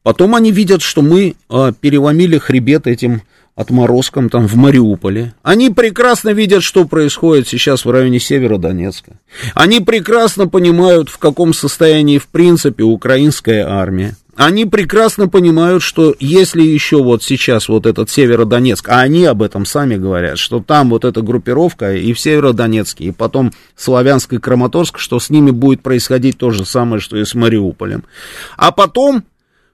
Потом они видят, что мы а, переломили хребет этим отморозкам там в Мариуполе. Они прекрасно видят, что происходит сейчас в районе Северодонецка. Они прекрасно понимают, в каком состоянии в принципе украинская армия. Они прекрасно понимают, что если еще вот сейчас вот этот Северодонецк, а они об этом сами говорят, что там вот эта группировка и в Северодонецке, и потом Славянск и Краматорск, что с ними будет происходить то же самое, что и с Мариуполем. А потом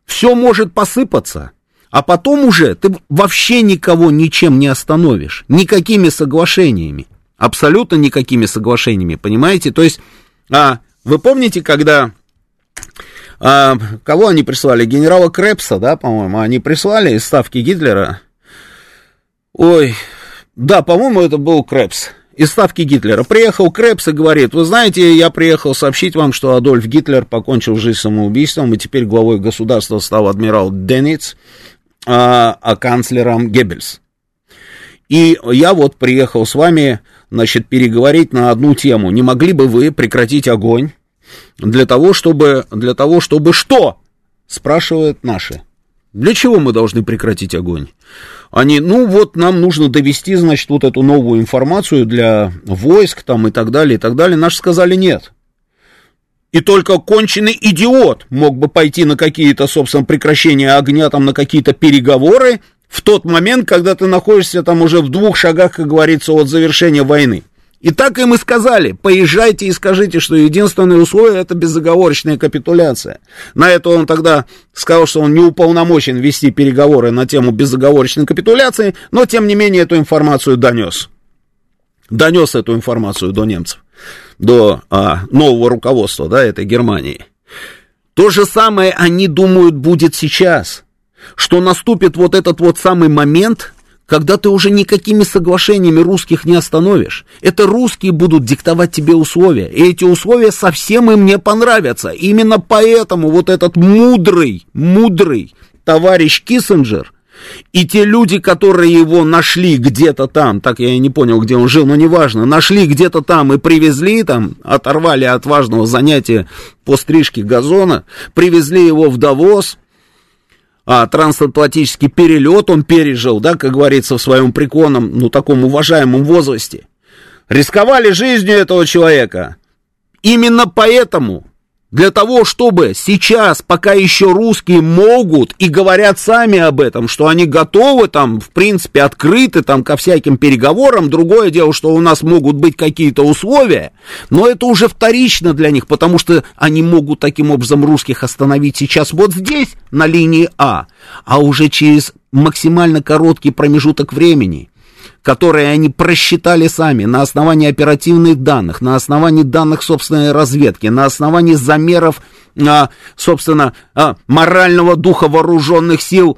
все может посыпаться, а потом уже ты вообще никого ничем не остановишь, никакими соглашениями, абсолютно никакими соглашениями, понимаете? То есть, а, вы помните, когда а, кого они прислали? Генерала Крепса, да, по-моему, они прислали из ставки Гитлера. Ой, да, по-моему, это был Крепс из ставки Гитлера. Приехал Крепс и говорит, вы знаете, я приехал сообщить вам, что Адольф Гитлер покончил жизнь самоубийством, и теперь главой государства стал адмирал Денниц, а, а канцлером Геббельс. И я вот приехал с вами, значит, переговорить на одну тему. Не могли бы вы прекратить огонь для того, чтобы, для того, чтобы что? Спрашивают наши. Для чего мы должны прекратить огонь? Они, ну вот нам нужно довести, значит, вот эту новую информацию для войск там и так далее, и так далее. Наши сказали нет. И только конченый идиот мог бы пойти на какие-то, собственно, прекращения огня, там, на какие-то переговоры в тот момент, когда ты находишься там уже в двух шагах, как говорится, от завершения войны. И так им и сказали, поезжайте и скажите, что единственное условие это безоговорочная капитуляция. На это он тогда сказал, что он не уполномочен вести переговоры на тему безоговорочной капитуляции, но тем не менее эту информацию донес. Донес эту информацию до немцев, до а, нового руководства, да, этой Германии. То же самое они думают будет сейчас, что наступит вот этот вот самый момент, когда ты уже никакими соглашениями русских не остановишь. Это русские будут диктовать тебе условия, и эти условия совсем им не понравятся. Именно поэтому вот этот мудрый, мудрый товарищ Киссинджер и те люди, которые его нашли где-то там, так я и не понял, где он жил, но неважно, нашли где-то там и привезли там, оторвали от важного занятия по стрижке газона, привезли его в Давос, а, трансатлантический перелет он пережил, да, как говорится, в своем приконном, ну, таком уважаемом возрасте. Рисковали жизнью этого человека. Именно поэтому для того, чтобы сейчас, пока еще русские могут и говорят сами об этом, что они готовы там, в принципе, открыты там ко всяким переговорам, другое дело, что у нас могут быть какие-то условия, но это уже вторично для них, потому что они могут таким образом русских остановить сейчас вот здесь, на линии А, а уже через максимально короткий промежуток времени – которые они просчитали сами на основании оперативных данных, на основании данных собственной разведки, на основании замеров, а, собственно, а, морального духа вооруженных сил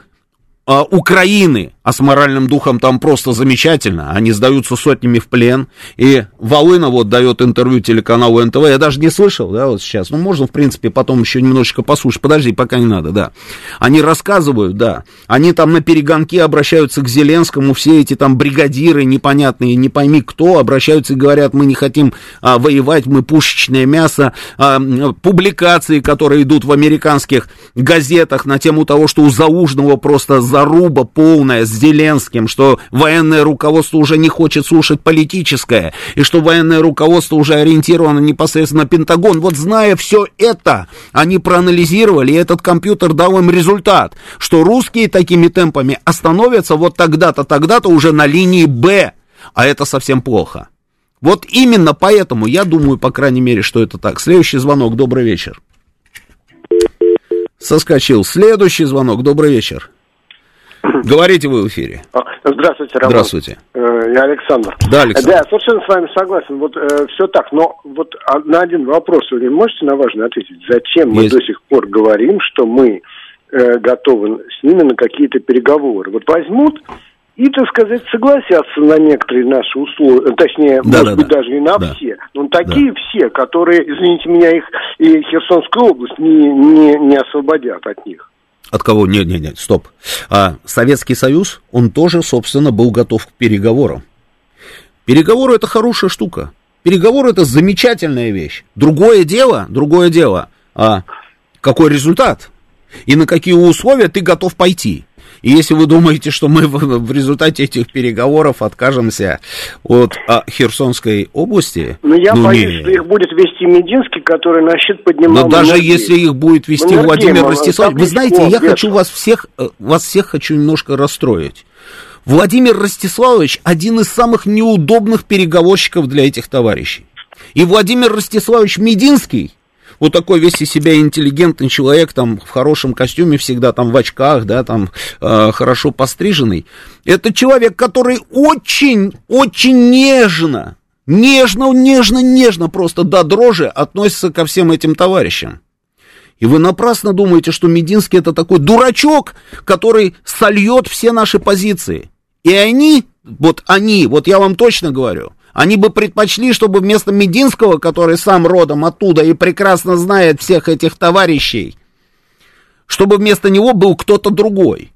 а, Украины, а с моральным духом там просто замечательно, они сдаются сотнями в плен, и Волына вот дает интервью телеканалу НТВ, я даже не слышал, да, вот сейчас, ну, можно, в принципе, потом еще немножечко послушать, подожди, пока не надо, да, они рассказывают, да, они там на перегонке обращаются к Зеленскому, все эти там бригадиры непонятные, не пойми кто, обращаются и говорят, мы не хотим а, воевать, мы пушечное мясо, а, публикации, которые идут в американских газетах на тему того, что у Заужного просто заруба полная с Зеленским, что военное руководство уже не хочет слушать политическое, и что военное руководство уже ориентировано непосредственно на Пентагон. Вот зная все это, они проанализировали, и этот компьютер дал им результат, что русские такими темпами остановятся вот тогда-то, тогда-то уже на линии Б, а это совсем плохо. Вот именно поэтому я думаю, по крайней мере, что это так. Следующий звонок, добрый вечер. Соскочил. Следующий звонок, добрый вечер. Говорите вы в эфире. А, здравствуйте, Роман. Здравствуйте. Э, Я Александр. Да, Александр. Да, я совершенно с вами согласен. Вот э, все так. Но вот а- на один вопрос вы не можете на важный ответить? Зачем мы Есть. до сих пор говорим, что мы э, готовы с ними на какие-то переговоры? Вот возьмут и, так сказать, согласятся на некоторые наши условия, э, точнее, Да, может да, быть, да. даже и на Да. все. Но такие все, которые, извините меня, их и Херсонскую область не, не, не освободят от них. От кого? Нет, нет, нет, стоп. А, Советский Союз, он тоже, собственно, был готов к переговорам. Переговоры это хорошая штука. Переговоры это замечательная вещь. Другое дело, другое дело, а какой результат и на какие условия ты готов пойти. И если вы думаете, что мы в, результате этих переговоров откажемся от а, Херсонской области, Но я ну, боюсь, не. что их будет вести Мединский, который на щит поднимал... Но даже многие. если их будет вести Энергема, Владимир Ростиславович, вы знаете, я хочу вас всех, э, вас всех хочу немножко расстроить. Владимир Ростиславович один из самых неудобных переговорщиков для этих товарищей. И Владимир Ростиславович Мединский, вот такой весь из себя интеллигентный человек, там, в хорошем костюме всегда, там, в очках, да, там, э, хорошо постриженный. Это человек, который очень, очень нежно, нежно, нежно, нежно, просто до дрожи относится ко всем этим товарищам. И вы напрасно думаете, что Мединский это такой дурачок, который сольет все наши позиции. И они, вот они, вот я вам точно говорю, они бы предпочли, чтобы вместо Мединского, который сам родом оттуда и прекрасно знает всех этих товарищей, чтобы вместо него был кто-то другой.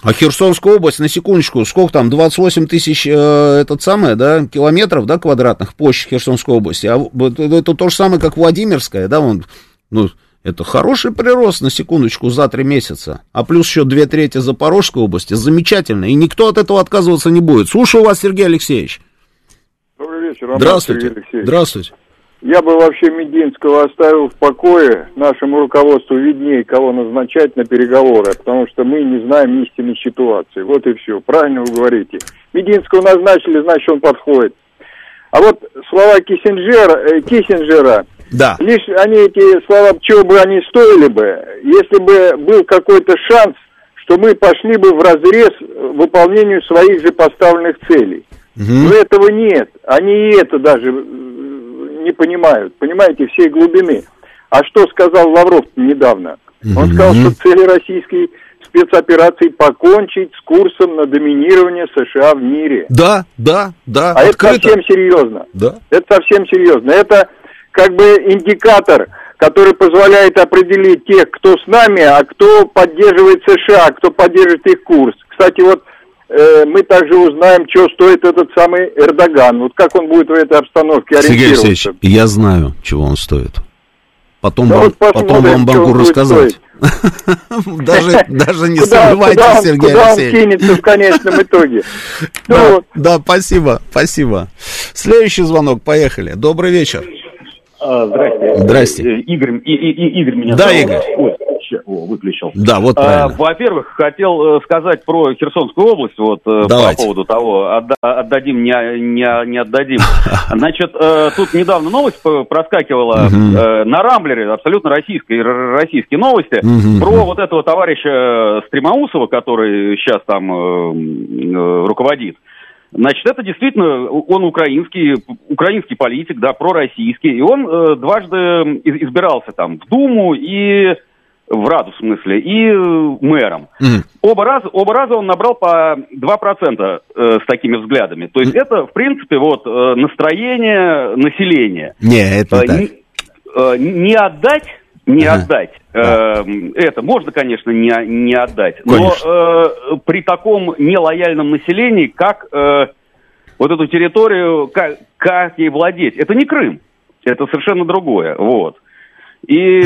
А Херсонская область, на секундочку, сколько там, 28 тысяч, э, этот самое, да, километров, да, квадратных, площадь Херсонской области. А это, это то же самое, как Владимирская, да, он, ну, это хороший прирост, на секундочку, за три месяца. А плюс еще две трети Запорожской области, замечательно. И никто от этого отказываться не будет. Слушаю вас, Сергей Алексеевич. Вечер, Роман Здравствуйте. Алексеевич. Здравствуйте. Я бы вообще Мединского оставил в покое. Нашему руководству виднее, кого назначать на переговоры, потому что мы не знаем истинной ситуации. Вот и все. Правильно вы говорите. Мединского назначили, значит, он подходит. А вот слова Киссинджера, э, Киссинджера, Да. лишь они эти слова, чего бы они стоили бы, если бы был какой-то шанс, что мы пошли бы в разрез выполнению своих же поставленных целей. Мгм. Но этого нет. Они и это даже э, не понимают. Понимаете, всей глубины. А что сказал Лавров недавно? Он Мгм. сказал, что цели российской спецоперации покончить с курсом на доминирование США в мире. Да, да, да, А это открыто. совсем серьезно. Да. Это совсем серьезно. Это как бы индикатор, который позволяет определить тех, кто с нами, а кто поддерживает США, кто поддерживает их курс. Кстати, вот э, мы также узнаем, что стоит этот самый Эрдоган. Вот как он будет в этой обстановке Сергей ориентироваться. Алексеевич, я знаю, чего он стоит. Потом, Да вам, вот посмотрим, потом вам могу рассказать. Даже, даже не Куда- сомневайтесь, куда он- Сергей куда он Алексеевич. кинется в конечном итоге. Ну Да, да, спасибо, спасибо. Следующий звонок, поехали. Добрый вечер. А, Здрасте. Здрасте. Э, Игорь, и, и- и- Игорь меня Да, зовут. Игорь. Ща- о, выключил. Да, вот А. Во-первых, хотел э, сказать про Херсонскую область, вот э, по Давайте. поводу того, отда- отдадим, не, не, не отдадим. Значит, э, тут недавно новость проскакивала на Рамблере, абсолютно российские, р- российские новости, про вот этого товарища Стремоусова, который сейчас там руководит. Значит, это действительно, он украинский, украинский политик, да, пророссийский, и он э, дважды из- избирался там в Думу и в Раду, в смысле, и э, мэром. Мгм. Оба раза, оба раза он набрал по 2% э, с такими взглядами. То есть это, в принципе, вот э, настроение населения. Не, это не Э, так. не, э, не отдать, не Ага. отдать. э, это можно, конечно, не, не отдать. Конечно. Но э, при таком нелояльном населении, как э, вот эту территорию, как, как ей владеть, это не Крым. Это совершенно другое. Вот. И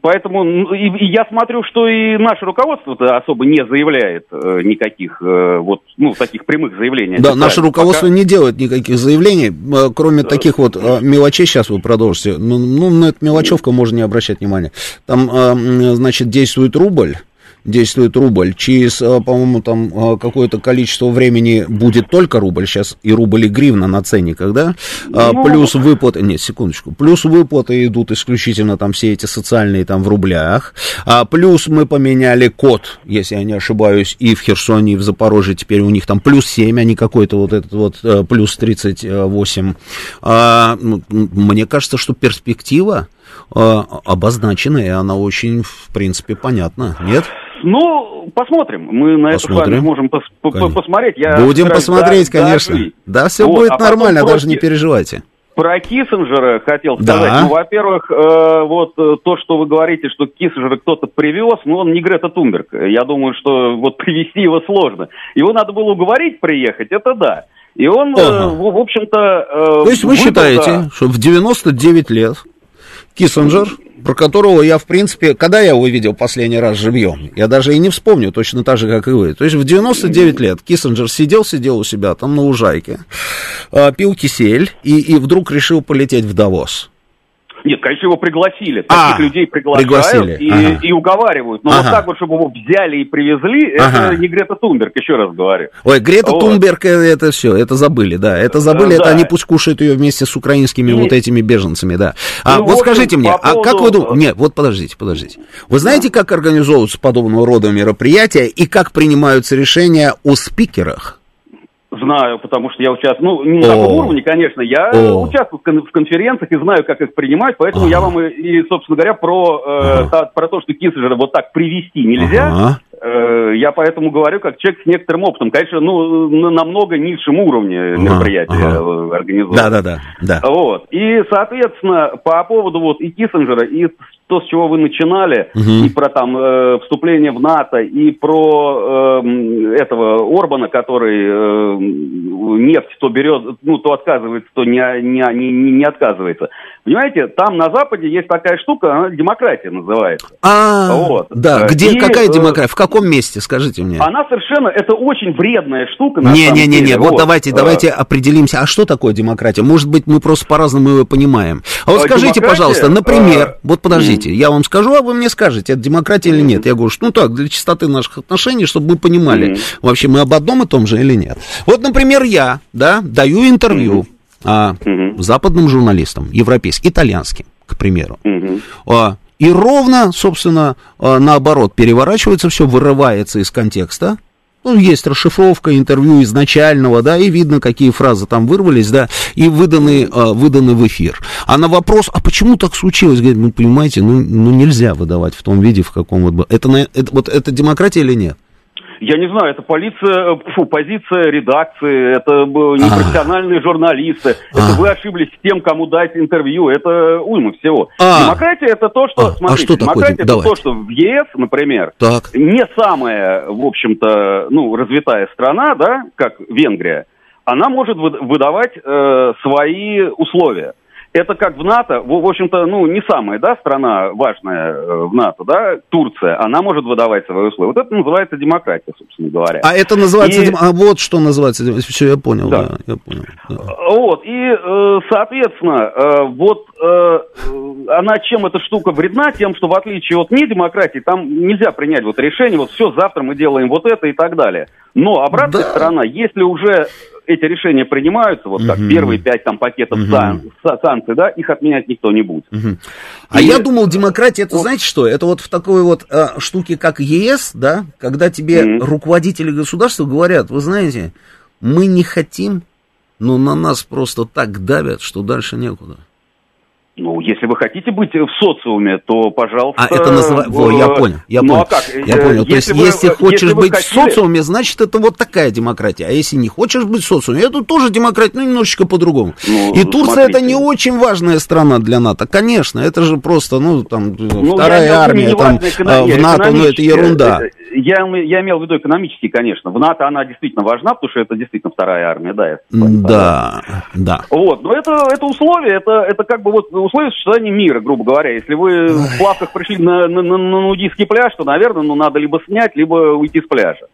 поэтому ну, и, и я смотрю, что и наше руководство особо не заявляет э, никаких э, вот ну таких прямых заявлений. Да, наше руководство Пока... не делает никаких заявлений, э, кроме таких вот э, мелочей. Сейчас вы продолжите. Ну, ну на эту мелочевку можно не обращать внимания. Там, э, значит, действует рубль действует рубль. Через, э, по-моему, там э, какое-то количество времени будет только рубль. Сейчас и рубль, и гривна на ценниках, да? А, ну... Плюс выплаты... Нет, секундочку. Плюс выплаты идут исключительно там все эти социальные там в рублях. А, плюс мы поменяли код, если я не ошибаюсь, и в Херсоне, и в Запорожье. Теперь у них там плюс 7, а не какой-то вот этот вот э, плюс 38. А, мне кажется, что перспектива обозначена, и она очень, в принципе, понятна. Нет? Ну, посмотрим. Мы на посмотрим. это с вами можем пос конечно. посмотреть. Я Будем посмотреть, да, конечно. Да, да все вот, будет а нормально, даже не переживайте. Про Киссинджера хотел сказать. Да. Ну, во-первых, э, вот э, то, что вы говорите, что Киссинджера кто-то привез, ну, он не Грета Тунберг. Я думаю, что вот привести его сложно. Его надо было уговорить приехать, это да. И он, э, ага. э, в, в общем-то... Э, то есть вы считаете, что в 99 лет Киссинджер про которого я, в принципе, когда я его видел последний раз живьем, я даже и не вспомню, точно так же, как и вы. То есть в 99 лет Киссинджер сидел, сидел у себя там на лужайке, а, пил кисель и, и вдруг решил полететь в Давос. Нет, конечно, его пригласили. Таких а, людей приглашают пригласили. И, ага. и уговаривают. Но ага. вот так вот, чтобы его взяли и привезли, ага. это не Грета Тунберг, еще раз говорю. Ой, Грета вот. Тунберг, э, это все, это забыли, да. Это забыли, да. это они пусть кушают ее вместе с украинскими и... вот этими беженцами, да. А ну, вот скажите мне, поводу... а как вы думаете... Нет, вот подождите, подождите. Вы знаете, как организовываются подобного рода мероприятия и как принимаются решения о спикерах? Знаю, потому что я участвую, ну, не на таком уровне, конечно, я О. участвую в конференциях и знаю, как их принимать, поэтому ага. я вам и, и, собственно говоря, про, э, ага. та, про то, что Киссинджера вот так привести нельзя, ага. э, я поэтому говорю, как человек с некоторым опытом. Конечно, ну, на намного низшем уровне ага. мероприятия ага. организовано. Да-да-да. Да. Вот. И, соответственно, по поводу вот и Киссинджера, и то, с чего вы начинали, угу. и про там э, вступление в НАТО, и про э, этого Орбана, который э, нефть то берет, ну, то отказывается, то не, не, не, не отказывается. Понимаете, там на Западе есть такая штука, она демократия называется. А, вот. да, где, и, какая э, демократия, в каком месте, скажите мне? Она совершенно, это очень вредная штука. Не-не-не, вот, вот давайте, давайте определимся, а что такое демократия? Может быть, мы просто по-разному ее понимаем. А вот скажите, пожалуйста, например, вот подождите, я вам скажу, а вы мне скажете, это демократия или нет. Я говорю, что ну так, для чистоты наших отношений, чтобы мы понимали, вообще мы об одном и том же или нет. Вот, например, я, да, даю интервью. А, mm-hmm. западным журналистам, европейским, итальянским, к примеру. А, и ровно, собственно, а, наоборот, переворачивается все, вырывается из контекста, ну, есть расшифровка интервью изначального, да, и видно, какие фразы там вырвались, да, и выданы, э, выданы в эфир. А на вопрос, а почему так случилось, говорит, ну, понимаете, ну, ну нельзя выдавать в том виде, в каком вот... Это, это, вот, это демократия или нет? Я не знаю, это полиция, фу, позиция редакции, это непрофессиональные журналисты, а. это вы ошиблись с тем, кому дать интервью, это уйма всего. А. Демократия это то, что, а. смотрите, а демократия это то, что в ЕС, например, не самая, в общем-то, ну, развитая страна, да, как Венгрия, она может выдавать э, свои условия это как в НАТО, в, общем-то, ну, не самая, да, страна важная э, в НАТО, да, Турция, она может выдавать свои условия. Вот это называется демократия, собственно говоря. А это называется, и... а вот что называется, все, я понял, да, да я понял. Да. Вот, и, э, соответственно, э, вот она чем эта штука вредна? Тем, что в отличие от не демократии, там нельзя принять вот решение, вот все, завтра мы делаем вот это и так далее. Но обратная да. сторона, если уже эти решения принимаются, вот как угу. первые пять там пакетов угу. сан, санкций, да, их отменять никто не будет. Угу. А И... я думал, демократия, это вот. знаете что? Это вот в такой вот э, штуке, как ЕС, да, когда тебе угу. руководители государства говорят, вы знаете, мы не хотим, но на нас просто так давят, что дальше некуда. Ну, если вы хотите быть в социуме, то, пожалуйста... А это называется... Во, я понял, я ну, понял. А как? Я понял. Если то есть, вы, если хочешь если быть хотели... в социуме, значит, это вот такая демократия. А если не хочешь быть в социуме, это тоже демократия, но немножечко по-другому. Ну, И Турция смотрите. это не очень важная страна для НАТО. Конечно, это же просто, ну, там, ну, вторая армия, там, а, в НАТО, ну, это ерунда. Э, я, я имел в виду экономически, конечно. В НАТО она действительно важна, потому что это действительно вторая армия, да. Да, да. Вот, но это, это условие, это, это как бы вот условия существования мира, грубо говоря. Если вы в плавках пришли на, на, на, на нудистский пляж, то, наверное, ну, надо либо снять, либо уйти с пляжа.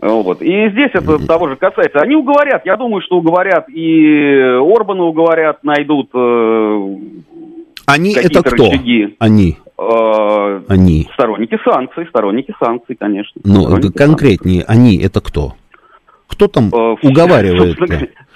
Вот. И здесь это того же касается. Они уговорят, я думаю, что уговорят и Орбана уговорят, найдут э, Они это кто? рычаги. Они. Э, Они. Сторонники санкций, сторонники санкций, конечно. Ну, конкретнее, они это кто? Кто там Э, уговаривает?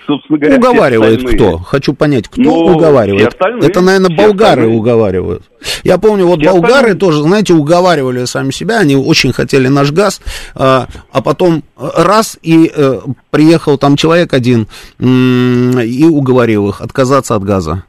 Собственно говоря- Уговаривает кто? Хочу понять, кто Ну, все уговаривает? остальные, Это, наверное, болгары остальные. уговаривают. Я помню, вот Все болгары остальные. тоже, знаете, уговаривали сами себя, они очень хотели наш газ, а, а потом э, раз, и э, приехал там человек один и уговорил их отказаться от газа.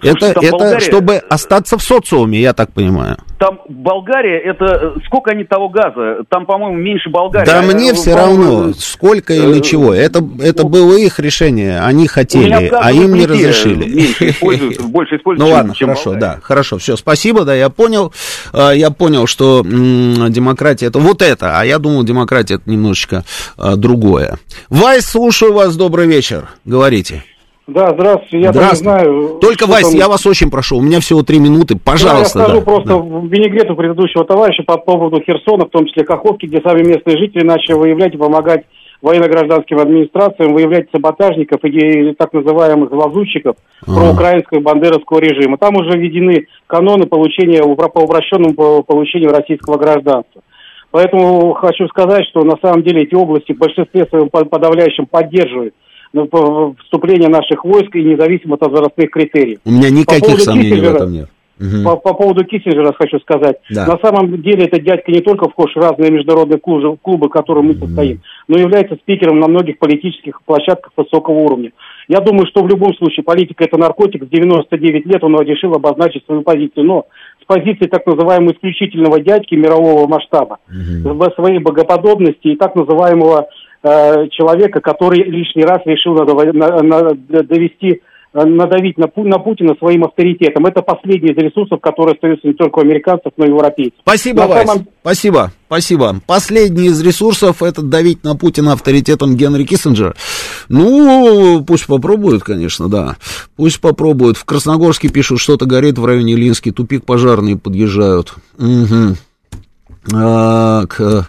Слушайте, это, это Болгария- чтобы остаться в социуме, я так понимаю. Там Болгария, это э, сколько они того газа? Там, по-моему, меньше Болгарии. Да А, мне э, все равно, сколько или э, чего. Это, это было их решение, они хотели, а им не разрешили. Используют, больше используют, Ну ладно, чем хорошо, Болгария. да, хорошо, все, спасибо, да, я понял, А, я понял, что демократия это вот это, а я думал, демократия это немножечко а, другое. Вайс, слушаю вас, добрый вечер, говорите. Да, здравствуйте. Я там не знаю. Только, Вайс, там- я вас очень прошу, у меня всего три минуты, пожалуйста. Да, я скажу да, просто да. в винегрету предыдущего товарища по поводу Херсона, в том числе Каховки, где сами местные жители начали выявлять и помогать военно-гражданским администрациям выявлять саботажников и так называемых лазутчиков проукраинского бандеровского режима. Там уже введены каноны получения по упрощенному по- получению российского гражданства. Поэтому хочу сказать, что на самом деле эти области в большинстве своем по- подавляющем поддерживают ну, по- вступление наших войск и независимо от возрастных критериев. У меня По никаких поводу сомнений в этом нет. Мгм. По, по поводу Киссинджера хочу сказать. Да. На самом деле этот дядька не только вхож в разные международные клубы, клубы в которых мы состоим, но является спикером на многих политических площадках высокого уровня. Я думаю, что в любом случае политика это наркотик. В 99 лет он решил обозначить свою позицию. Но с позиции так называемого исключительного дядьки мирового масштаба, в своей богоподобности и так называемого э, человека, который лишний раз решил надо- на- на- довести э, надавить на, на Путина своим авторитетом. Это последний из ресурсов, которые остаются не только у американцев, но и у европейцев. Спасибо, На самом- Спасибо, спасибо. Последний из ресурсов это давить на Путина авторитетом Генри Киссинджера. Ну, пусть попробуют, конечно, да. Пусть попробуют. В Красногорске пишут, что-то горит в районе Линский. Тупик пожарные подъезжают. А, к- а, а,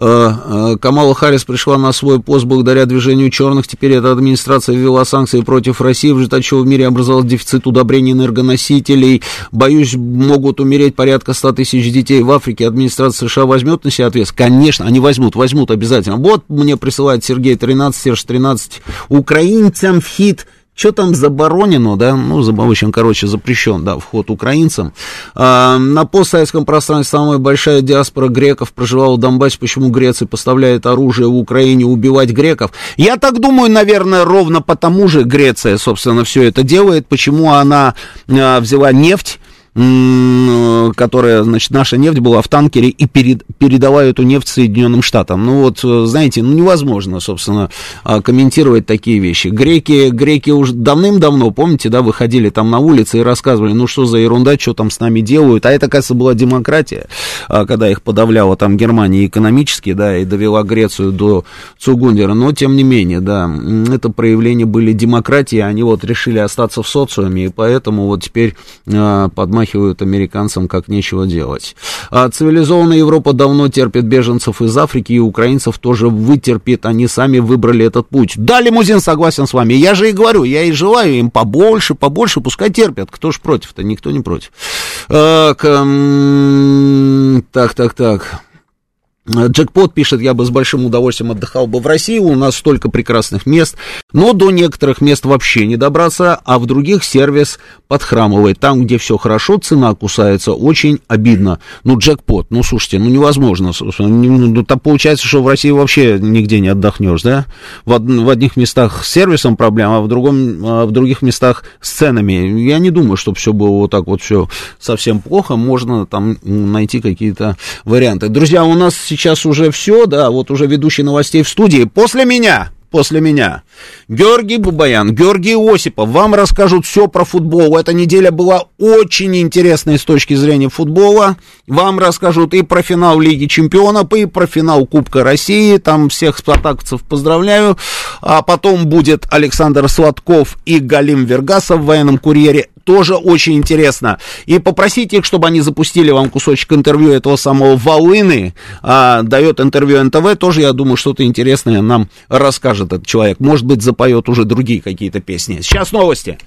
Камала Харрис пришла на свой пост благодаря движению черных. Теперь эта администрация ввела санкции против России, в результате чего в мире образовался дефицит удобрений энергоносителей. Боюсь, могут умереть порядка 100 тысяч детей в Африке. Администрация США возьмет на себя ответственность? Конечно, они возьмут, возьмут обязательно. Вот мне присылает Сергей 13, Серж 13. Украинцам в хит что там заборонено, да, ну, за- в общем, короче, запрещен, да, вход украинцам. А, на постсоветском пространстве самая большая диаспора греков проживала в Донбассе. Почему Греция поставляет оружие в Украине убивать греков? Я так думаю, наверное, ровно потому же Греция, собственно, все это делает. Почему она а, взяла нефть, которая, значит, наша нефть была в танкере и перед, передала эту нефть Соединенным Штатам. Ну вот, э, знаете, ну невозможно, собственно, а, комментировать такие вещи. Греки, греки уже давным-давно, помните, да, выходили там на улицы и рассказывали, ну что за ерунда, что там с нами делают. А это, кажется, была демократия, а, когда их подавляла там Германия экономически, да, и довела Грецию до Цугундера. Но, тем не менее, да, это проявления были демократии, они вот решили остаться в социуме, и поэтому вот теперь а, подмахивают американцам как нечего делать. А цивилизованная Европа давно терпит беженцев из Африки, и украинцев тоже вытерпит, они сами выбрали этот путь. Да, лимузин, согласен с вами, я же и говорю, я и желаю им побольше, побольше, пускай терпят, кто ж против-то, никто не против. А, так, так, так. Джекпот пишет, я бы с большим удовольствием отдыхал бы в России, у нас столько прекрасных мест, но до некоторых мест вообще не добраться, а в других сервис подхрамывает. Там, где все хорошо, цена кусается, очень обидно. Ну, джекпот, ну, слушайте, ну, невозможно. собственно, не- Ну, там получается, что в России вообще нигде не отдохнешь, да? В, од- в одних местах с сервисом проблема, а в, другом, а в других местах с ценами. Я не думаю, чтобы все было вот так вот все совсем плохо, можно там найти какие-то варианты. Друзья, у нас сейчас уже все, да, вот уже ведущий новостей в студии. После меня, после меня, Георгий Бубаян, Георгий Осипов вам расскажут все про футбол. Эта неделя была очень интересной с точки зрения футбола. Вам расскажут и про финал Лиги Чемпионов, и про финал Кубка России. Там всех спартаковцев поздравляю. А потом будет Александр Сладков и Галим Вергасов в военном курьере. Тоже очень интересно. И попросите их, чтобы они запустили вам кусочек интервью этого самого Волыны, а, дает интервью НТВ, тоже, я думаю, что-то интересное нам расскажет этот человек. Может быть, запоет уже другие какие-то песни. Сейчас новости.